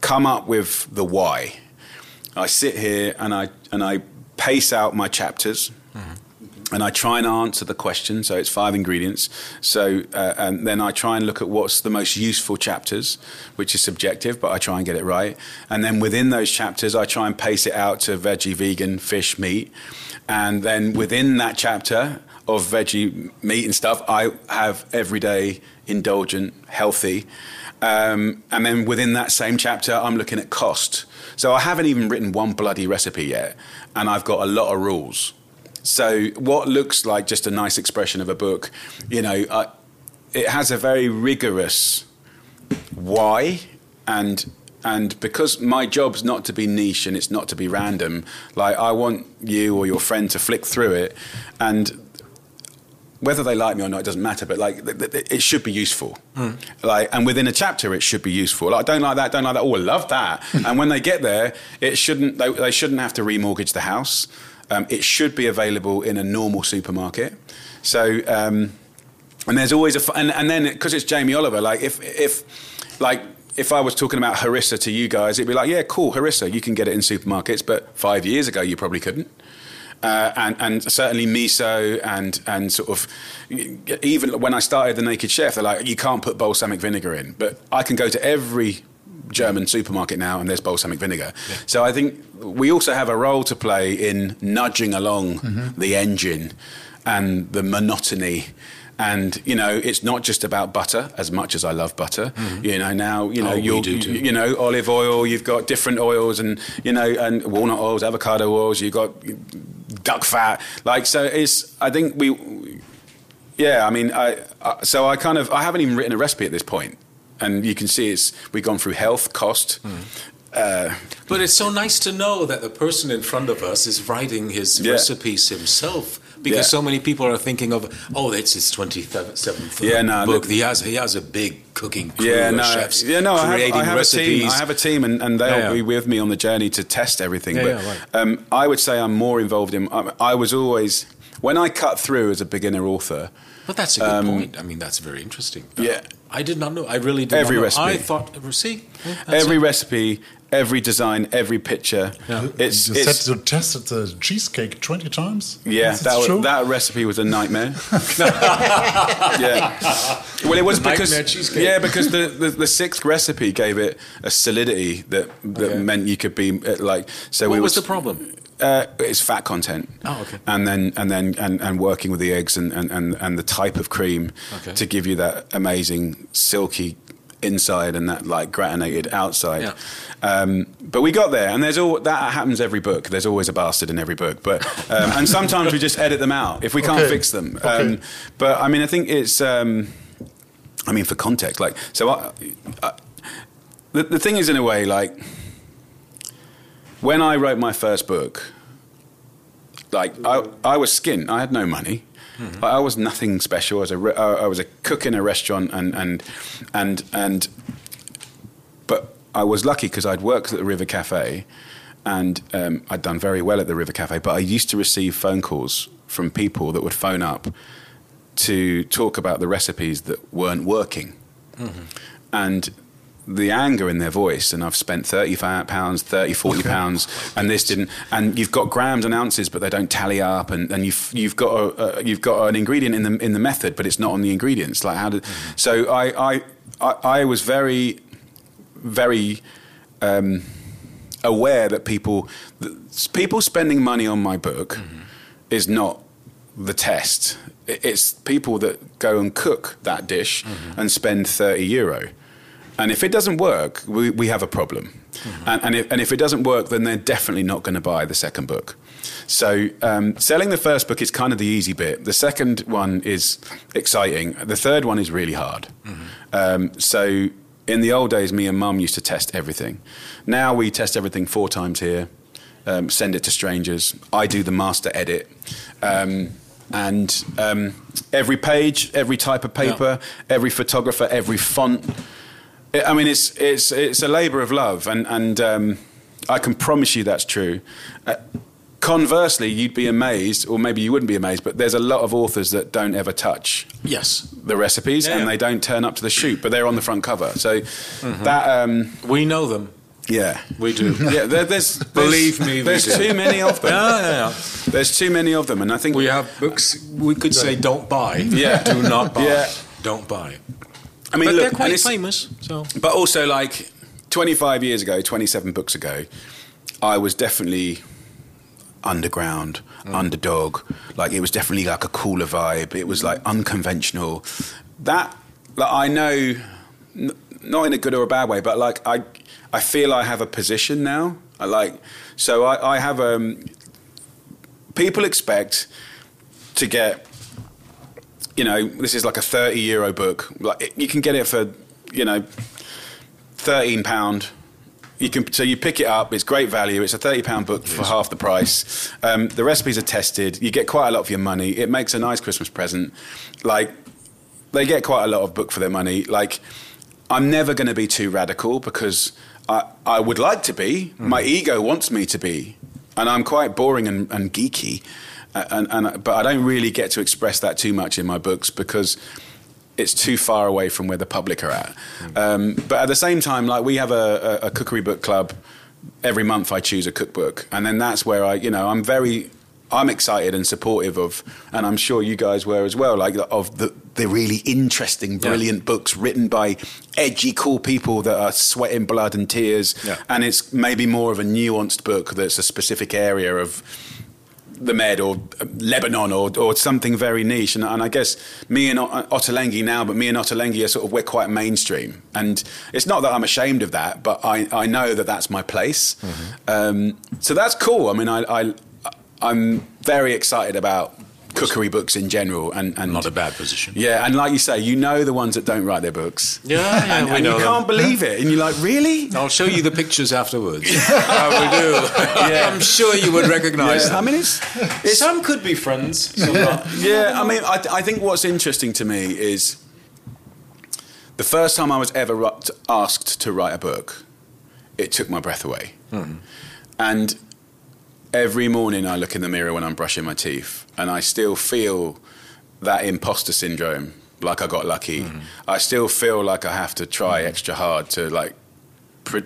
come up with the why. I sit here and I and I pace out my chapters. And I try and answer the question. So it's five ingredients. So uh, and then I try and look at what's the most useful chapters, which is subjective, but I try and get it right. And then within those chapters, I try and pace it out to veggie, vegan, fish, meat. And then within that chapter of veggie, meat, and stuff, I have everyday, indulgent, healthy. Um, and then within that same chapter, I'm looking at cost. So I haven't even written one bloody recipe yet, and I've got a lot of rules. So what looks like just a nice expression of a book, you know, uh, it has a very rigorous why, and and because my job's not to be niche and it's not to be random. Like I want you or your friend to flick through it, and whether they like me or not, it doesn't matter. But like, th- th- it should be useful. Like, and within a chapter, it should be useful. Like, don't like that, don't like that. Oh, I love that. and when they get there, it shouldn't. They, they shouldn't have to remortgage the house. Um, it should be available in a normal supermarket. So, um, and there's always a f- and, and then because it's Jamie Oliver, like if if like if I was talking about harissa to you guys, it'd be like, yeah, cool, harissa, you can get it in supermarkets, but five years ago you probably couldn't. Uh, and, and certainly miso and and sort of even when I started the Naked Chef, they're like, you can't put balsamic vinegar in, but I can go to every German supermarket now and there's balsamic vinegar. So I think we also have a role to play in nudging along the engine and the monotony. And you know, it's not just about butter as much as I love butter. Mm-hmm. You know, now you know Oh, too. you know olive oil. You've got different oils, and you know, and walnut oils, avocado oils. You've got duck fat. Like so, it's. I think we. Yeah, I mean, I, I so I kind of I haven't even written a recipe at this point, and you can see it's we've gone through health, cost, hmm. uh, But it's so nice to know that the person in front of us is writing his Yeah. recipes himself. Because Yeah. so many people are thinking of, oh, it's his 27th Yeah, no, book. look- he, has, he has a big cooking crew yeah, of no, chefs yeah, no. I have, creating I have a recipes. team. I have a team, and, and they'll Yeah, be with me on the journey to test everything. But right. um, I would say I'm more involved in. I, I was always when I cut through as a beginner author. But that's a good point. I mean, that's very interesting. Um, Yeah. I did not know. I really did Every recipe. I thought, see, every it. recipe, every design, every picture. Yeah. It's, you it's said you tested the cheesecake 20 times? Yeah, Is that, it wa- true? that recipe was a nightmare. yeah. Well, it was because Nightmare cheesecake. yeah, because the, the, the sixth recipe gave it a solidity that that Okay. meant you could be uh, like. So What we was was the problem? Uh, it's fat content. Oh, okay. And then and then and, and working with the eggs and, and, and, and the type of cream Okay. to give you that amazing silky inside and that like gratinated outside. Yeah. Um, but we got there, and there's all that happens every book. There's always a bastard in every book, but um, and sometimes we just edit them out if we can't Okay. fix them. Okay. Um, but I mean, I think it's. Um, I mean, for context, like so. I, I, the, the thing is, in a way, like when I wrote my first book, like I, I was skint. I had no money. Mm-hmm. I was nothing special. I was a re- I was a cook in a restaurant, and and and and. But I was lucky because I'd worked at the River Cafe, and um, I'd done very well at the River Cafe. But I used to receive phone calls from people that would phone up to talk about the recipes that weren't working, and the anger in their voice and I've spent 30 pounds 30 40 pounds and this didn't and you've got grams and ounces but they don't tally up and, and you've you've got a, uh, you've got an ingredient in the in the method but it's not on the ingredients like how did so I, I I I was very very um, aware that people that people spending money on my book is not the test. It's people that go and cook that dish and spend 30 euro. And if it doesn't work, we, we have a problem. And, and, if, and if it doesn't work, then they're definitely not going to buy the second book. So um, selling the first book is kind of the easy bit. The second one is exciting. The third one is really hard. Um, so in the old days, me and mum used to test everything. Now we test everything four times here, um, send it to strangers. I do the master edit. Um, and um, every page, every type of paper, every photographer, every font. I I mean, it's, it's, it's a labour of love, and, and um, I can promise you that's true. Uh, conversely, you'd be amazed, or maybe you wouldn't be amazed, but there's a lot of authors that don't ever touch Yes. the recipes Yeah, and they don't turn up to the shoot, but they're on the front cover. So that, um, We know them. yeah. We do. Yeah, there, there's, there's Believe me, there's too many of them. Yeah. There's too many of them, and I think We have books we could say don't buy. Yeah. Do not buy. Yeah. Don't buy. I mean, but look, they're quite famous. So But also, like 25 years ago, 27 books ago, I was definitely underground, underdog. Like it was definitely like a cooler vibe. It was like unconventional. That, like, I know, n- not in a good or a bad way, but like I, I feel I have a position now. I like, so I, I have um, people expect to get you know, this is like a 30 euro book. Like it- you can get it for, you know, 13 pound. You can so you pick it up. It's great value. It's a 30 pound book for half the price. Um, the recipes are tested. You get quite a lot for your money. It makes a nice Christmas present. Like they get quite a lot of book for their money. Like I'm never going to be too radical because I I would like to be. My ego wants me to be, and I'm quite boring and, and geeky. And, and but I don't really get to express that too much in my books because it's too far away from where the public are at. Um, but at the same time, like we have a, a, cookery book club. Every month, I choose a cookbook, and then that's where I, you know, I'm very, I'm excited and supportive of, and I'm sure you guys were as well, like of the the really interesting, brilliant books written by edgy, cool people that are sweating blood and tears, Yeah. and it's maybe more of a nuanced book that's a specific area of the Med or uh, Lebanon or, or something very niche. And, and I guess me and Ot- Ottolenghi now, but me and Ottolenghi are sort of, we're quite mainstream. And it's not that I'm ashamed of that, but I, I know that that's my place. Um, so that's cool. I mean, I, I, I'm very excited about cookery books in general, and, and Not a bad position. Yeah, and like you say, you know the ones that don't write their books. Yeah, yeah, and, and you them. can't believe it, and you're like, really? I'll show you the pictures afterwards. Uh, I will do. Yeah. I'm sure you would recognize Yeah. I mean, it's, it's some could be friends. Yeah. I mean, I, I think what's interesting to me is the first time I was ever asked to write a book, it took my breath away. Hmm. And every morning I look in the mirror when I'm brushing my teeth, and I still feel that imposter syndrome. Like I got lucky. Mm-hmm. I still feel like I have to try mm-hmm. extra hard to like pre-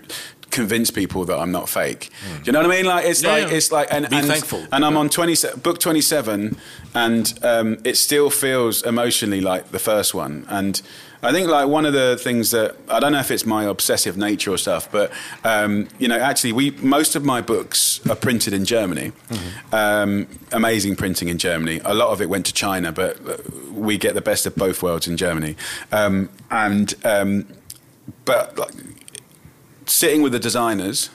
convince people that I'm not fake. Mm. Do you know what I mean? Like it's Yeah, like yeah. it's like and, Be and, thankful. and I'm on 20 book 27 and um, it still feels emotionally like the first one and I think like one of the things that I don't know if it's my obsessive nature or stuff but um, you know actually we most of my books are printed in Germany. Um, amazing printing in Germany. A lot of it went to China but uh, we get the best of both worlds in Germany. Um, and um, but like, sitting with the designers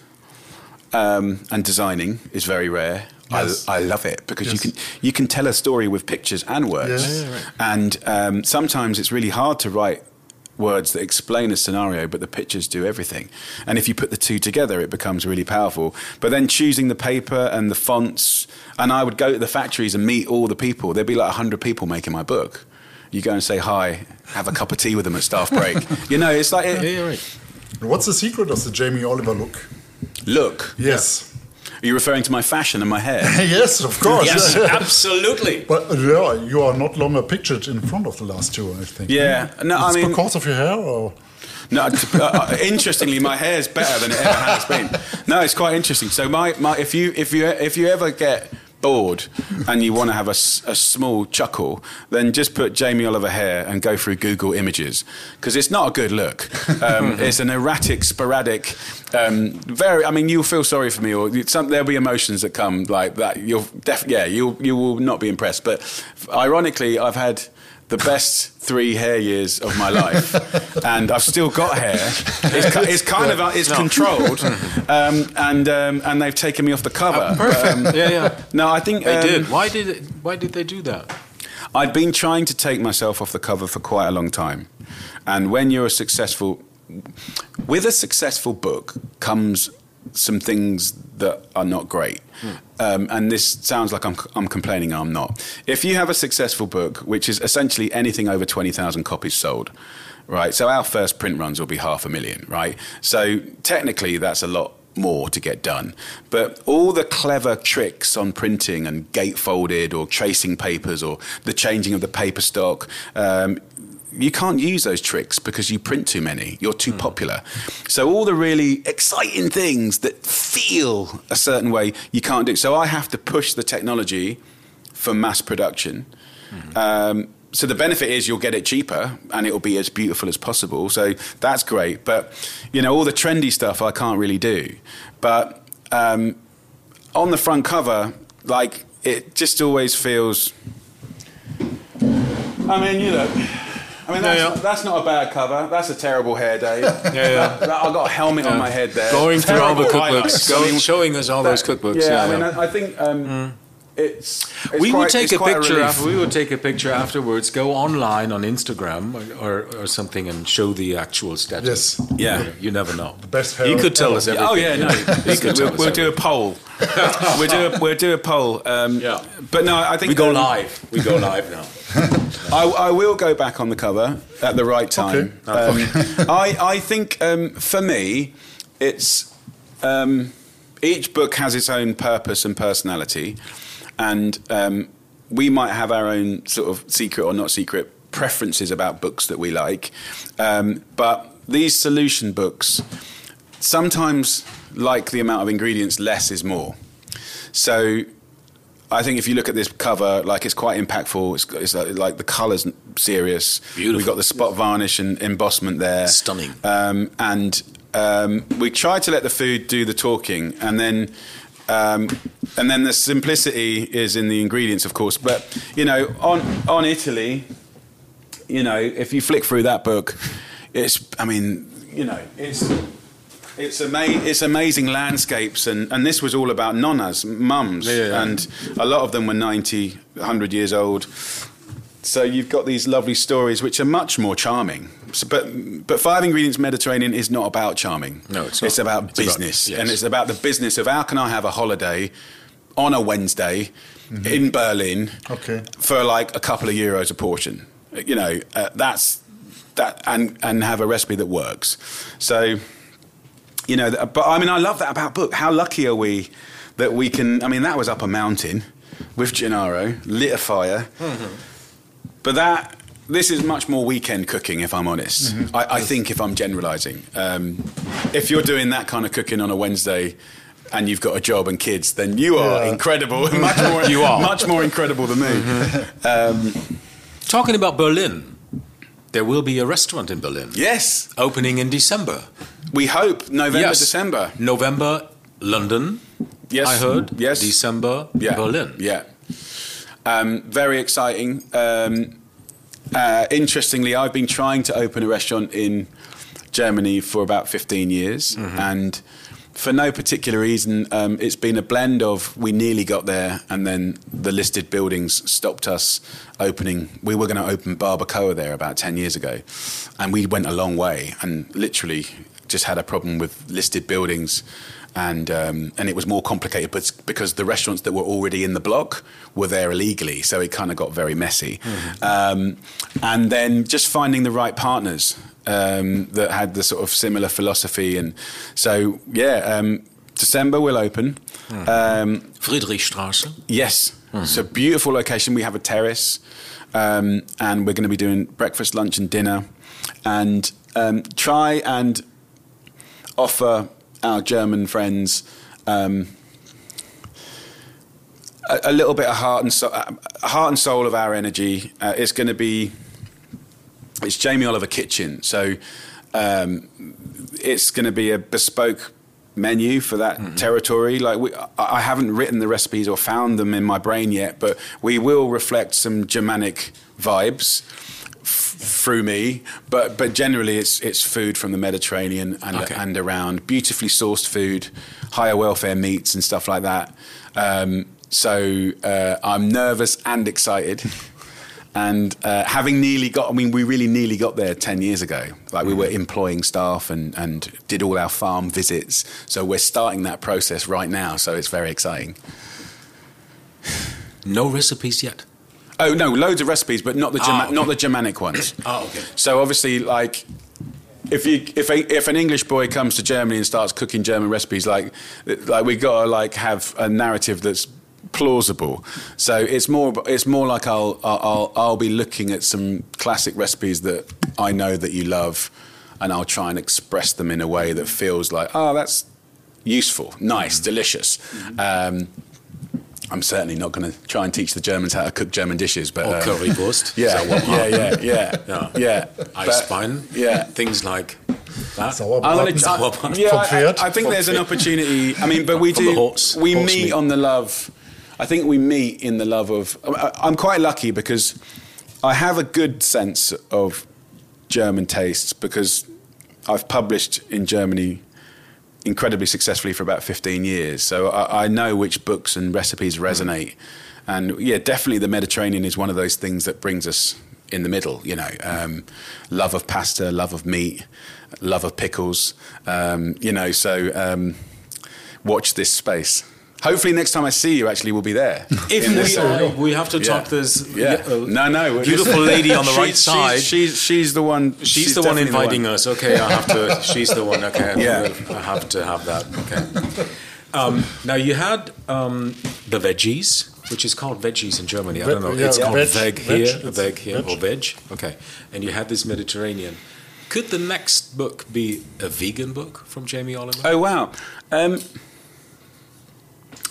um, and designing is very rare. Yes. I, I love it because Yes. you can you can tell a story with pictures and words, Yes. Yeah, yeah, and um, sometimes it's really hard to write words that explain a scenario, but the pictures do everything. And if you put the two together, it becomes really powerful. But then choosing the paper and the fonts, and I would go to the factories and meet all the people. There'd be like hundred people making my book. You go and say hi, have a cup of tea with them at staff break. you know, it's like it, Yeah, you're right. What's the secret of the Jamie Oliver look? look. Yes. Are you referring to my fashion and my hair? yes, of course. Yes, absolutely. But yeah, you are not longer pictured in front of the last two, I think. Yeah. No, I mean- because of your hair or? No, uh, interestingly, my hair is better than it ever has been. No, it's quite interesting. So, my, my if you if you if you ever get bored and you want to have a, a, small chuckle, then just put Jamie Oliver hair and go through Google Images because it's not a good look. Um, it's an erratic, sporadic, um, very. I mean, you'll feel sorry for me, or some, there'll be emotions that come like that. You'll def- yeah, you you will not be impressed. But ironically, I've had the best three hair years of my life, and I've still got hair. It's, it's kind of uh, it's controlled, um, and um, and they've taken me off the cover. But, um, Yeah, yeah. no, I think They um, did. Why did it, Why did they do that? I'd been trying to take myself off the cover for quite a long time, and when you're a successful, with a successful book comes some things that are not great. Um, and this sounds like I'm, I'm complaining, I'm not. If you have a successful book, which is essentially anything over 20,000 copies sold, right? So our first print runs will be half a million, right? So technically, that's a lot more to get done. But all the clever tricks on printing and gatefolded or tracing papers or the changing of the paper stock, um, you can't use those tricks because you print too many. You're too popular. So all the really exciting things that feel a certain way, you can't do. So I have to push the technology for mass production. Um, so the benefit is you'll get it cheaper and it'll be as beautiful as possible. So that's great. But you know all the trendy stuff I can't really do. But um, on the front cover, like it just always feels. I mean, you know. I mean, that's, Yeah, yeah. Not, that's not a bad cover. That's a terrible hair day. Yeah, yeah. I've got a helmet on my head there. Going through all the cookbooks, going, showing us all those cookbooks. Yeah, Yeah, I mean. I, I think um, it's, it's. we quite, would take a picture relief. after. We would take a picture afterwards. Go online on Instagram or, or, or something and show the actual status. Yes. Yeah. you never know. The best hair You could tell ever. us everything. Oh yeah, no. you could we'll, we'll do a poll. we'll do a, we'll do a poll. Um, Yeah. But no, I think We go um, live. We go live now. I, I will go back on the cover at the right time. Um, I, I think um, for me, it's um, each book has its own purpose and personality, and um, we might have our own sort of secret or not secret preferences about books that we like. Um, but these solution books sometimes like the amount of ingredients, less is more. So I think if you look at this cover, like it's quite impactful. It's, it's like, like the colours serious. Beautiful. We've got the spot varnish and embossment there. Stunning. Um, and um, we try to let the food do the talking, and then. Um, and then the simplicity is in the ingredients, of course. But you know, on on Italy, you know, if you flick through that book, it's. I mean, you know, it's It's ama- It's amazing landscapes, and, and this was all about nonnas, mums, Yeah, and a lot of them were 90, 100 years old. So you've got these lovely stories, which are much more charming. So, but but Five Ingredients Mediterranean is not about charming. No, it's not. It's about It's about- business, yes. and it's about the business of how can I have a holiday on a Wednesday in Berlin Okay. for like a couple of euros a portion. You know, uh, that's that, and and have a recipe that works. So, you know, but I mean, I love that about book. How lucky are we that we can? I mean, that was up a mountain with Gennaro, lit a fire, but that. This is much more weekend cooking, if I'm honest. I, I think if I'm generalising, um, if you're doing that kind of cooking on a Wednesday, and you've got a job and kids, then you are Yeah. incredible. much more, You are. much more incredible than me. Um, Talking about Berlin, there will be a restaurant in Berlin yes, opening in December. we hope November, yes. December. November, London. Yes, I heard. Yes, December, yeah. Berlin. Yeah, um, very exciting. Um, uh, interestingly, I've been trying to open a restaurant in Germany for about 15 years, Mm-hmm. and for no particular reason, um, it's been a blend of we nearly got there, and then the listed buildings stopped us opening. We were going to open Barbecoa there about 10 years ago, and we went a long way, and literally just had a problem with listed buildings and um, and it was more complicated but because the restaurants that were already in the block were there illegally, so it kind of got very messy. Um, and then just finding the right partners um, that had the sort of similar philosophy, and so yeah, um, December will open. Um, Friedrichstraße. Yes, it's a beautiful location. We have a terrace, um, and we're going to be doing breakfast, lunch, and dinner, and um, try and offer our German friends um, a, a little bit of heart and soul, heart and soul of our energy. Uh, it's going to be it's Jamie Oliver Kitchen, so um, it's going to be a bespoke menu for that territory. Like we, I haven't written the recipes or found them in my brain yet, but we will reflect some Germanic vibes through me. But but generally, it's it's food from the Mediterranean and Okay. and around, beautifully sourced food, higher welfare meats and stuff like that. Um, so uh, I'm nervous and excited. And uh, having nearly got, I mean, we really nearly got there 10 years ago. Like we were employing staff and, and did all our farm visits. So we're starting that process right now. So it's very exciting. No recipes yet. Oh, no, loads of recipes, but not the, Germa- Ah, okay. not the Germanic ones. Oh, okay. So obviously, like, if you if a, if an English boy comes to Germany and starts cooking German recipes, like like we gotta like have a narrative that's plausible. So it's more it's more like I'll I'll I'll be looking at some classic recipes that I know that you love, and I'll try and express them in a way that feels like oh that's useful, nice, delicious. Um, I'm certainly not going to try and teach the Germans how to cook German dishes, but Or uh, currywurst. yeah, yeah, yeah, yeah, Yeah. yeah. But- Eisbein. yeah. Things like that. Sauerbraten. I'm gonna, I, yeah, I, I think there's an opportunity. I mean, but we do. the horse- we horse meet meat. on the love. I think we meet in the love of. I- I'm quite lucky because I have a good sense of German tastes because I've published in Germany incredibly successfully for about 15 years. So I, I know which books and recipes resonate. And yeah, definitely the Mediterranean is one of those things that brings us in the middle, you know. Um, love of pasta, love of meat, love of pickles, um, you know. So um, watch this space. Hopefully, next time I see you, actually, we'll be there. If In we, this- are, we have to Yeah. talk this yeah. uh, no, no. beautiful lady on the right She's- side. She's, she's, she's the one. She's, the one definitely inviting us. Okay, I have to. She's the one. Okay, Yeah. I have to have that. Okay. Um, now you had um, the veggies, which is called veggies in Germany. I don't know. yeah, it's called veg, veg, veg, here, it's veg here, veg. or veg. Okay, and you had this Mediterranean. Could the next book be a vegan book from Jamie Oliver? Oh wow. Um,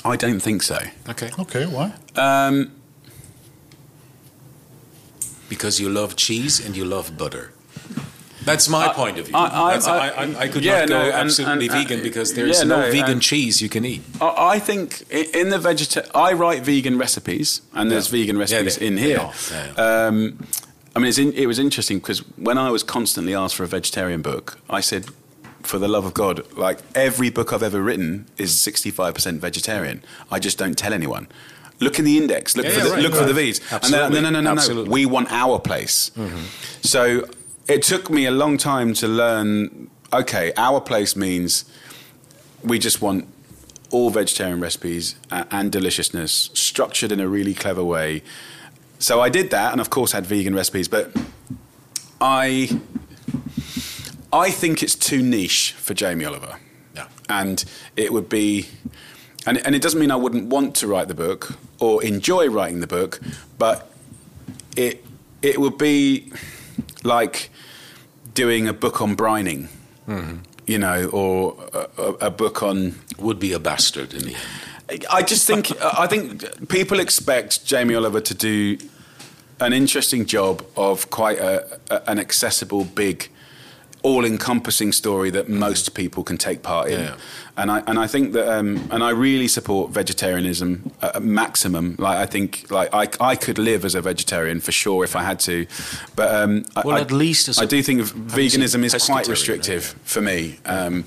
I don't think so. Okay, Okay, why? Um, because you love cheese and you love butter. That's my point of view. I- I- That's- I- I, I, I could yeah, not go no, absolutely and- vegan and- because there is yeah, no, no, vegan cheese you can eat. I I think in the vegeta- I write vegan recipes, and there's Yeah. vegan Yeah, recipes they- in here. Um, I mean, it's in, it was interesting because when I was constantly asked for a vegetarian book, I said, for the love of God, like every book I've ever written is 65% vegetarian. I just don't tell anyone. Look in the index. Look Yeah, for yeah, the, right, look for the right. V's. And Absolutely. then, no, no, no, no, Absolutely. no. We want our place. Mm-hmm. So it took me a long time to learn. Okay, our place means we just want all vegetarian recipes and deliciousness structured in a really clever way. So I did that, and of course had vegan recipes, but I I think it's too niche for Jamie Oliver. Yeah. And it would be, and, and it doesn't mean I wouldn't want to write the book or enjoy writing the book, but it it would be like doing a book on brining, mm-hmm. you know, or a, a, a book on Would be a bastard in the end. I just think I think people expect Jamie Oliver to do an interesting job of quite a, a, an accessible, big, all-encompassing story that most people can take part in. Yeah. And I and I think that um, and I really support vegetarianism at maximum. Like I think like I, I could live as a vegetarian for sure if I had to, but um, Well, I, at least as I a- do think veganism is quite restrictive for me. Um,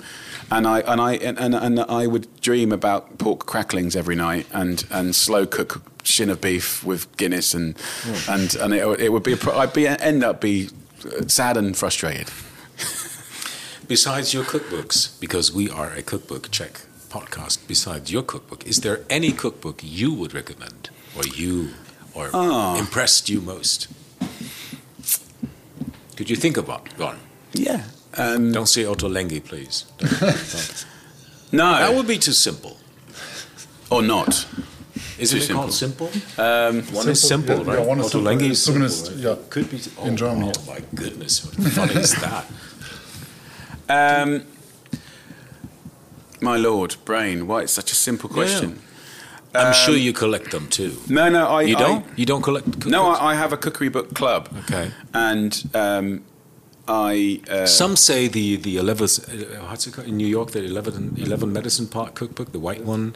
and I and I and, and, and I would dream about pork cracklings every night and, and slow cook shin of beef with Guinness and and and it, it would be a I'd be end up be sad and frustrated. Besides your cookbooks, because we are a cookbook check podcast, besides your cookbook, is there any cookbook you would recommend or you or Ah. impressed you most? Could you think about one? Yeah. Um, Don't say Ottolenghi, please. Don't- don't. no. That would be too simple. or not. Isn't Too it called simple. simple? Um, One is simple, yeah, right? yeah, one is Otto simple. Lengi is simple. Right? yeah, Could be oh, in Germany. Oh my goodness, what funny is that? Um, my lord, brain. Why it's such a simple question? I'm sure you collect them too. No, no, I You don't? you don't collect cookbooks? no, I, I have a cookery book club. Okay. And um, I. Uh, Some say the the 11, uh, what's it called in New York, the 11, 11 Madison Park cookbook, the white one.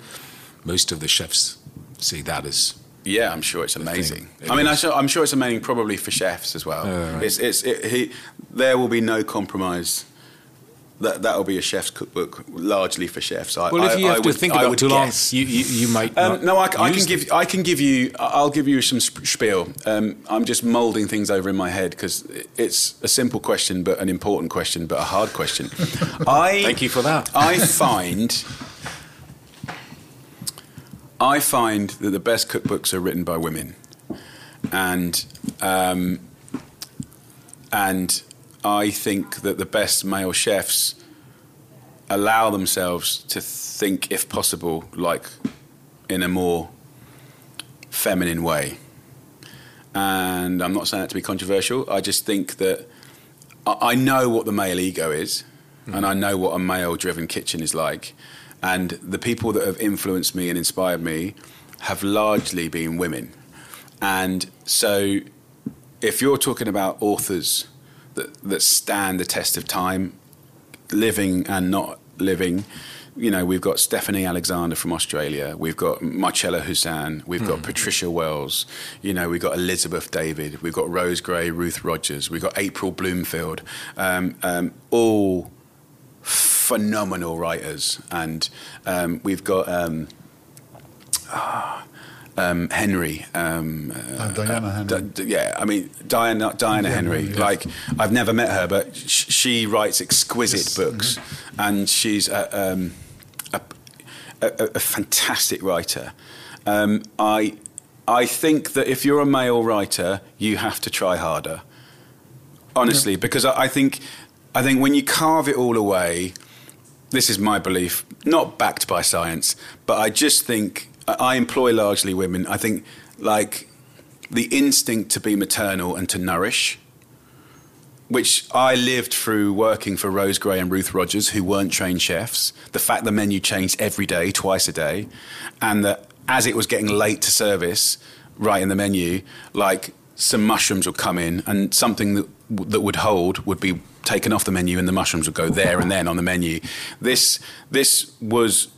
Most of the chefs say that is. Yeah, I'm sure it's amazing. It I mean, I is. I'm sure it's amazing, probably for chefs as well. Oh, right. It's, it's, it, he, there will be no compromise. That that will be a chef's cookbook, largely for chefs. I, Well, if you I have to would- think about too long, you, you, you might. Um, no, I, I can give. I can give you. I'll give you some spiel. Um, I'm just moulding things over in my head because it's a simple question, but an important question, but a hard question. I Thank you for that. I find. I find that the best cookbooks are written by women, and um, and I think that the best male chefs allow themselves to think, if possible, like in a more feminine way. And I'm not saying that to be controversial. I just think that I I know what the male ego is, hmm. and I know what a male-driven kitchen is like. And the people that have influenced me and inspired me have largely been women. And so, if you're talking about authors that that stand the test of time, living and not living. You know, we've got Stephanie Alexander from Australia. We've got Marcella Hazan. We've got Patricia Wells. You know, we've got Elizabeth David. We've got Rose Gray, Ruth Rogers. We've got April Bloomfield. Um, um, all phenomenal writers. And um, we've got um, ah, um, Henry. Um, Uh, Diana Henry. D- d- yeah, I mean Diana Diana Yeah, Henry. yeah. Like I've never met her, but sh- she writes exquisite Yes, books, and she's a, um, a, a, a fantastic writer. Um, I I think that if you're a male writer, you have to try harder. Honestly, because I, I think I think when you carve it all away, this is my belief, not backed by science, but I just think I employ largely women. I think like the instinct to be maternal and to nourish, which I lived through working for Rose Gray and Ruth Rogers, who weren't trained chefs. The fact the menu changed every day, twice a day, and that as it was getting late to service, right in the menu, like some mushrooms would come in, and something that that would hold would be taken off the menu, and the mushrooms would go there and then on the menu. This this was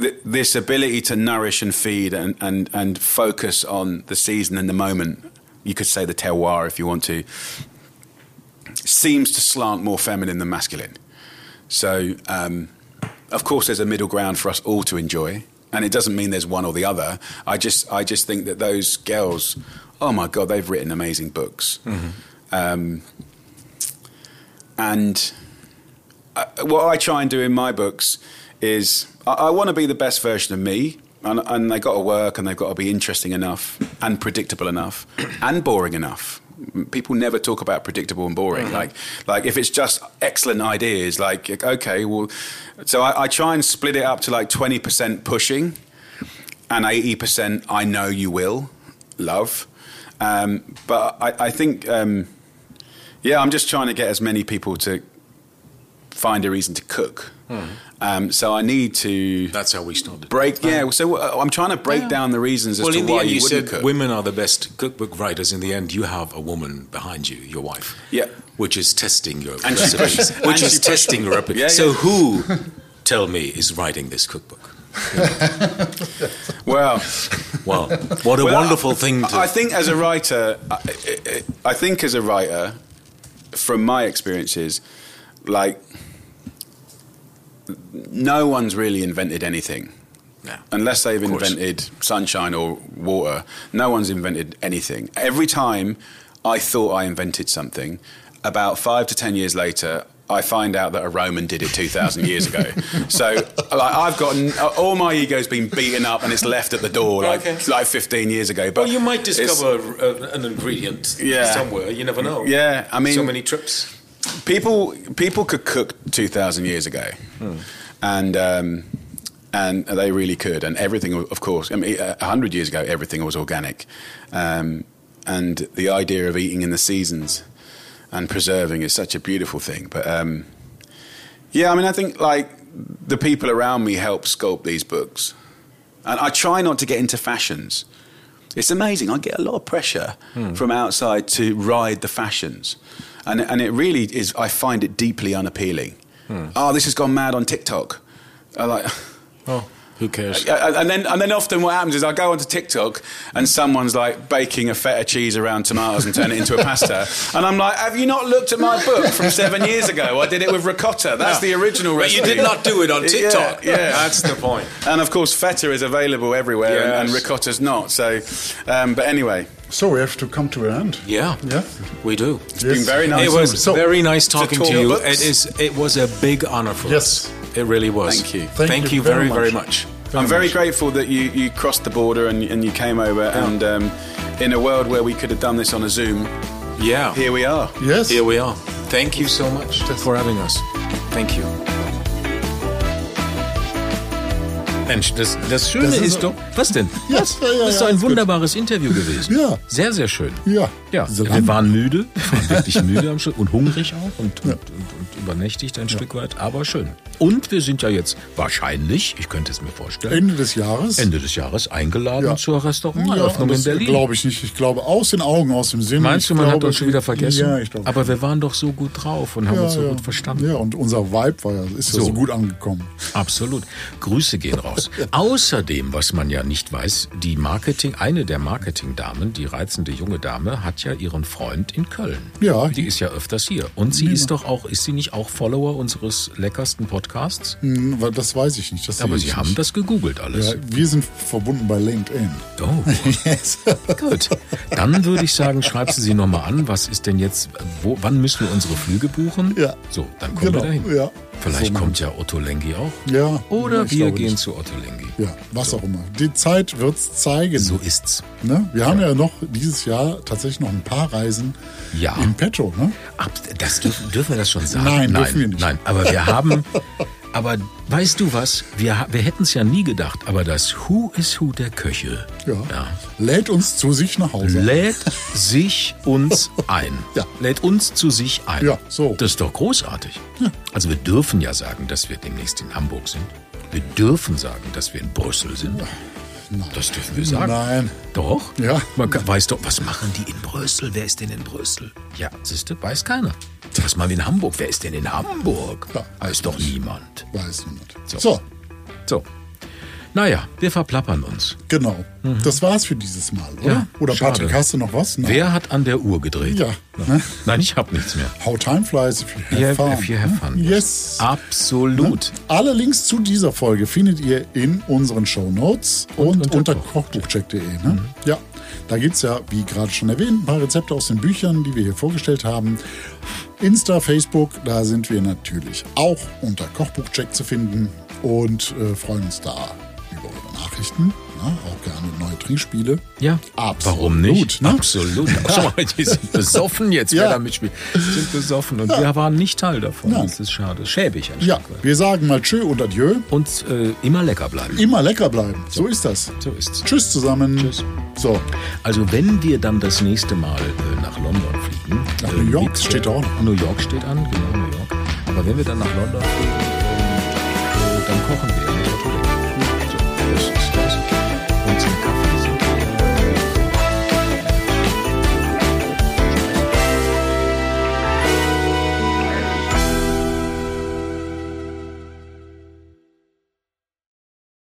th- this ability to nourish and feed and, and, and focus on the season and the moment, you could say the terroir if you want to, seems to slant more feminine than masculine. So, um, of course, there's a middle ground for us all to enjoy, and it doesn't mean there's one or the other. I just, I just think that those girls, oh my god, they've written amazing books, um, and uh, what I try and do in my books is I, I want to be the best version of me. And, and they got to work, and they've got to be interesting enough, and predictable enough, and boring enough. People never talk about predictable and boring. Like, like if it's just excellent ideas, like okay, well, so I, I try and split it up to like twenty percent pushing, and eighty percent I know you will love. Um, but I, I think, um, yeah, I'm just trying to get as many people to find a reason to cook. Um, so I need to That's how we started. break. Yeah, so uh, I'm trying to break down the reasons as well, to in the why end, you, you wouldn't said cook. women are the best cookbook writers. In the end, you have a woman behind you, your wife. Yeah. Which is testing your And recipes. pushes- which is testing your recipes. Yeah, So who, tell me, is writing this cookbook? well, Well, what a Well, wonderful I, thing to. I think as a writer, I, I, I think as a writer, from my experiences, like no one's really invented anything. Yeah. Unless they've invented sunshine or water, no one's invented anything. Every time I thought I invented something, about five to ten years later, I find out that a Roman did it 2,000 years ago. So, like, I've gotten all my ego's been beaten up and it's left at the door like, Okay. like 15 years ago. But well, you might discover uh, an ingredient Yeah. somewhere. You never know. Yeah, I mean- so many trips. People people could cook 2,000 years ago, and um, and they really could, and everything, of course. I mean, a hundred years ago, everything was organic, um, and the idea of eating in the seasons and preserving is such a beautiful thing. But um, yeah, I mean, I think like the people around me help sculpt these books, and I try not to get into fashions. It's amazing. I get a lot of pressure hmm. from outside to ride the fashions, and and it really is. I find it deeply unappealing. Oh, this has gone mad on TikTok. I like. Oh, who cares? And then and then often what happens is I go onto TikTok and someone's like baking a feta cheese around tomatoes and turn it into a pasta, and I'm like, have you not looked at my book from seven years ago? I did it with ricotta. That's the original recipe. But you did not do it on TikTok. yeah. That's the point. And of course, feta is available everywhere, and, and ricotta's not. So, um, but anyway, So we have to come to an end. Yeah. Yeah. We do. It's been very nice. It was So- very nice talking talk to you. books. It is. It was a big honor for Yes. us. Yes, it really was. Thank you. Thank, Thank you, you very, very very much. much. I'm very much. grateful that you, you crossed the border and, and you came over. And um, in a world where we could have done this on a Zoom, Yeah. here we are. Yes. Here we are. Thank you so much for having us. Thank you. Mensch, das, das Schöne Das ist ist, doch. Was denn? Ja, Was? ja, ja, das ist ja, doch ein ist gut. wunderbares Interview gewesen. Ja. Sehr, sehr schön. Ja. Ja, So wir waren müde, wir waren wirklich müde am Schluss und hungrig auch und, und, und, und übernächtigt ein Stück weit, aber schön. Und wir sind ja jetzt wahrscheinlich, ich könnte es mir vorstellen, Ende des Jahres. Ende des Jahres eingeladen Ja. zur Restauranteröffnung in das Berlin. glaube ich nicht. Ich glaube, aus den Augen, aus dem Sinn. Meinst du, man hat glaube, uns schon wieder vergessen? Ja, ich glaube. Aber wir waren doch so gut drauf und haben ja, uns so ja. gut verstanden. Ja, und unser Vibe war ja, ist ja So. so gut angekommen. Absolut. Grüße gehen raus. Außerdem, was man ja nicht weiß, die Marketing, eine der Marketingdamen, die reizende junge Dame, hat ja ihren Freund in Köln. Ja. Die ist ja öfters hier. Und sie ist doch auch, ist sie nicht auch Follower unseres leckersten Podcasts? Hm, Das weiß ich nicht. Das Aber sie haben nicht. das gegoogelt alles. Ja, wir sind verbunden bei LinkedIn. Oh, Yes. gut. Dann würde ich sagen, schreibst du sie nochmal an. Was ist denn jetzt, wo, wann müssen wir unsere Flüge buchen? Ja. So, dann kommen Genau, wir dahin. ja. Vielleicht So kommt ja Otto Lengi auch. Ja. Oder wir gehen nicht. zu Otto Lengi. Ja, was auch immer. Die Zeit wird's zeigen. So ist's. Ne? Wir haben ja noch dieses Jahr tatsächlich noch ein paar Reisen Ja. in petto. Ne? Ab, das dürfen, dürfen wir das schon sagen? Nein, nein, dürfen wir nicht. Nein, aber wir haben. Aber weißt du was? Wir, wir hätten es ja nie gedacht, aber das Who is Who der Köche Ja. Lädt uns zu sich nach Hause. lädt sich uns ein. Ja. Lädt uns zu sich ein. Ja, so. Das ist doch großartig. Also wir dürfen ja sagen, dass wir demnächst in Hamburg sind. Wir dürfen sagen, dass wir in Brüssel sind. Das dürfen wir sagen. Nein. Doch? Ja. Man kann, weiß doch, was machen die in Brüssel? Wer ist denn in Brüssel? Ja, siehst du, weiß keiner. Was machen wir in Hamburg? Wer ist denn in Hamburg? Ja, weiß doch niemand. Weiß niemand. So. So. So. Naja, wir verplappern uns. Genau. Das war's für dieses Mal, oder? Mhm. Ja, oder schade. Patrick, hast du noch was? Nein. Wer hat an der Uhr gedreht? Ja. Ne? Nein, ich habe nichts mehr. How time flies if you have If- fun. if you have fun. Yes. Absolut. Alle Links zu dieser Folge findet ihr in unseren Show Notes und, unter unter Koch- kochbuch.check.de. Ne? Ja, da gibt es ja, wie gerade schon erwähnt, ein paar Rezepte aus den Büchern, die wir hier vorgestellt haben. Insta, Facebook, da sind wir natürlich auch unter Kochbuchcheck zu finden und äh, freuen uns da Nachrichten. Ne? Auch gerne neue Trinkspiele. Ja, Absolut, warum nicht? ne? Absolut. Schau mal, die sind besoffen jetzt, Ja. wer da mitspielt. Sind besoffen und wir waren nicht Teil davon. Nein. Das ist schade. Schäbig ein Ja, Stück wir sagen mal Tschö und Adieu. Und äh, immer lecker bleiben. Immer lecker bleiben. So ist das. So ist's. Tschüss zusammen. Tschüss. So, Also wenn wir dann das nächste Mal äh, nach London fliegen. Nach äh, New York steht ja- auch. New York steht an, genau New York. Aber wenn wir dann nach London fliegen, äh, dann kochen wir.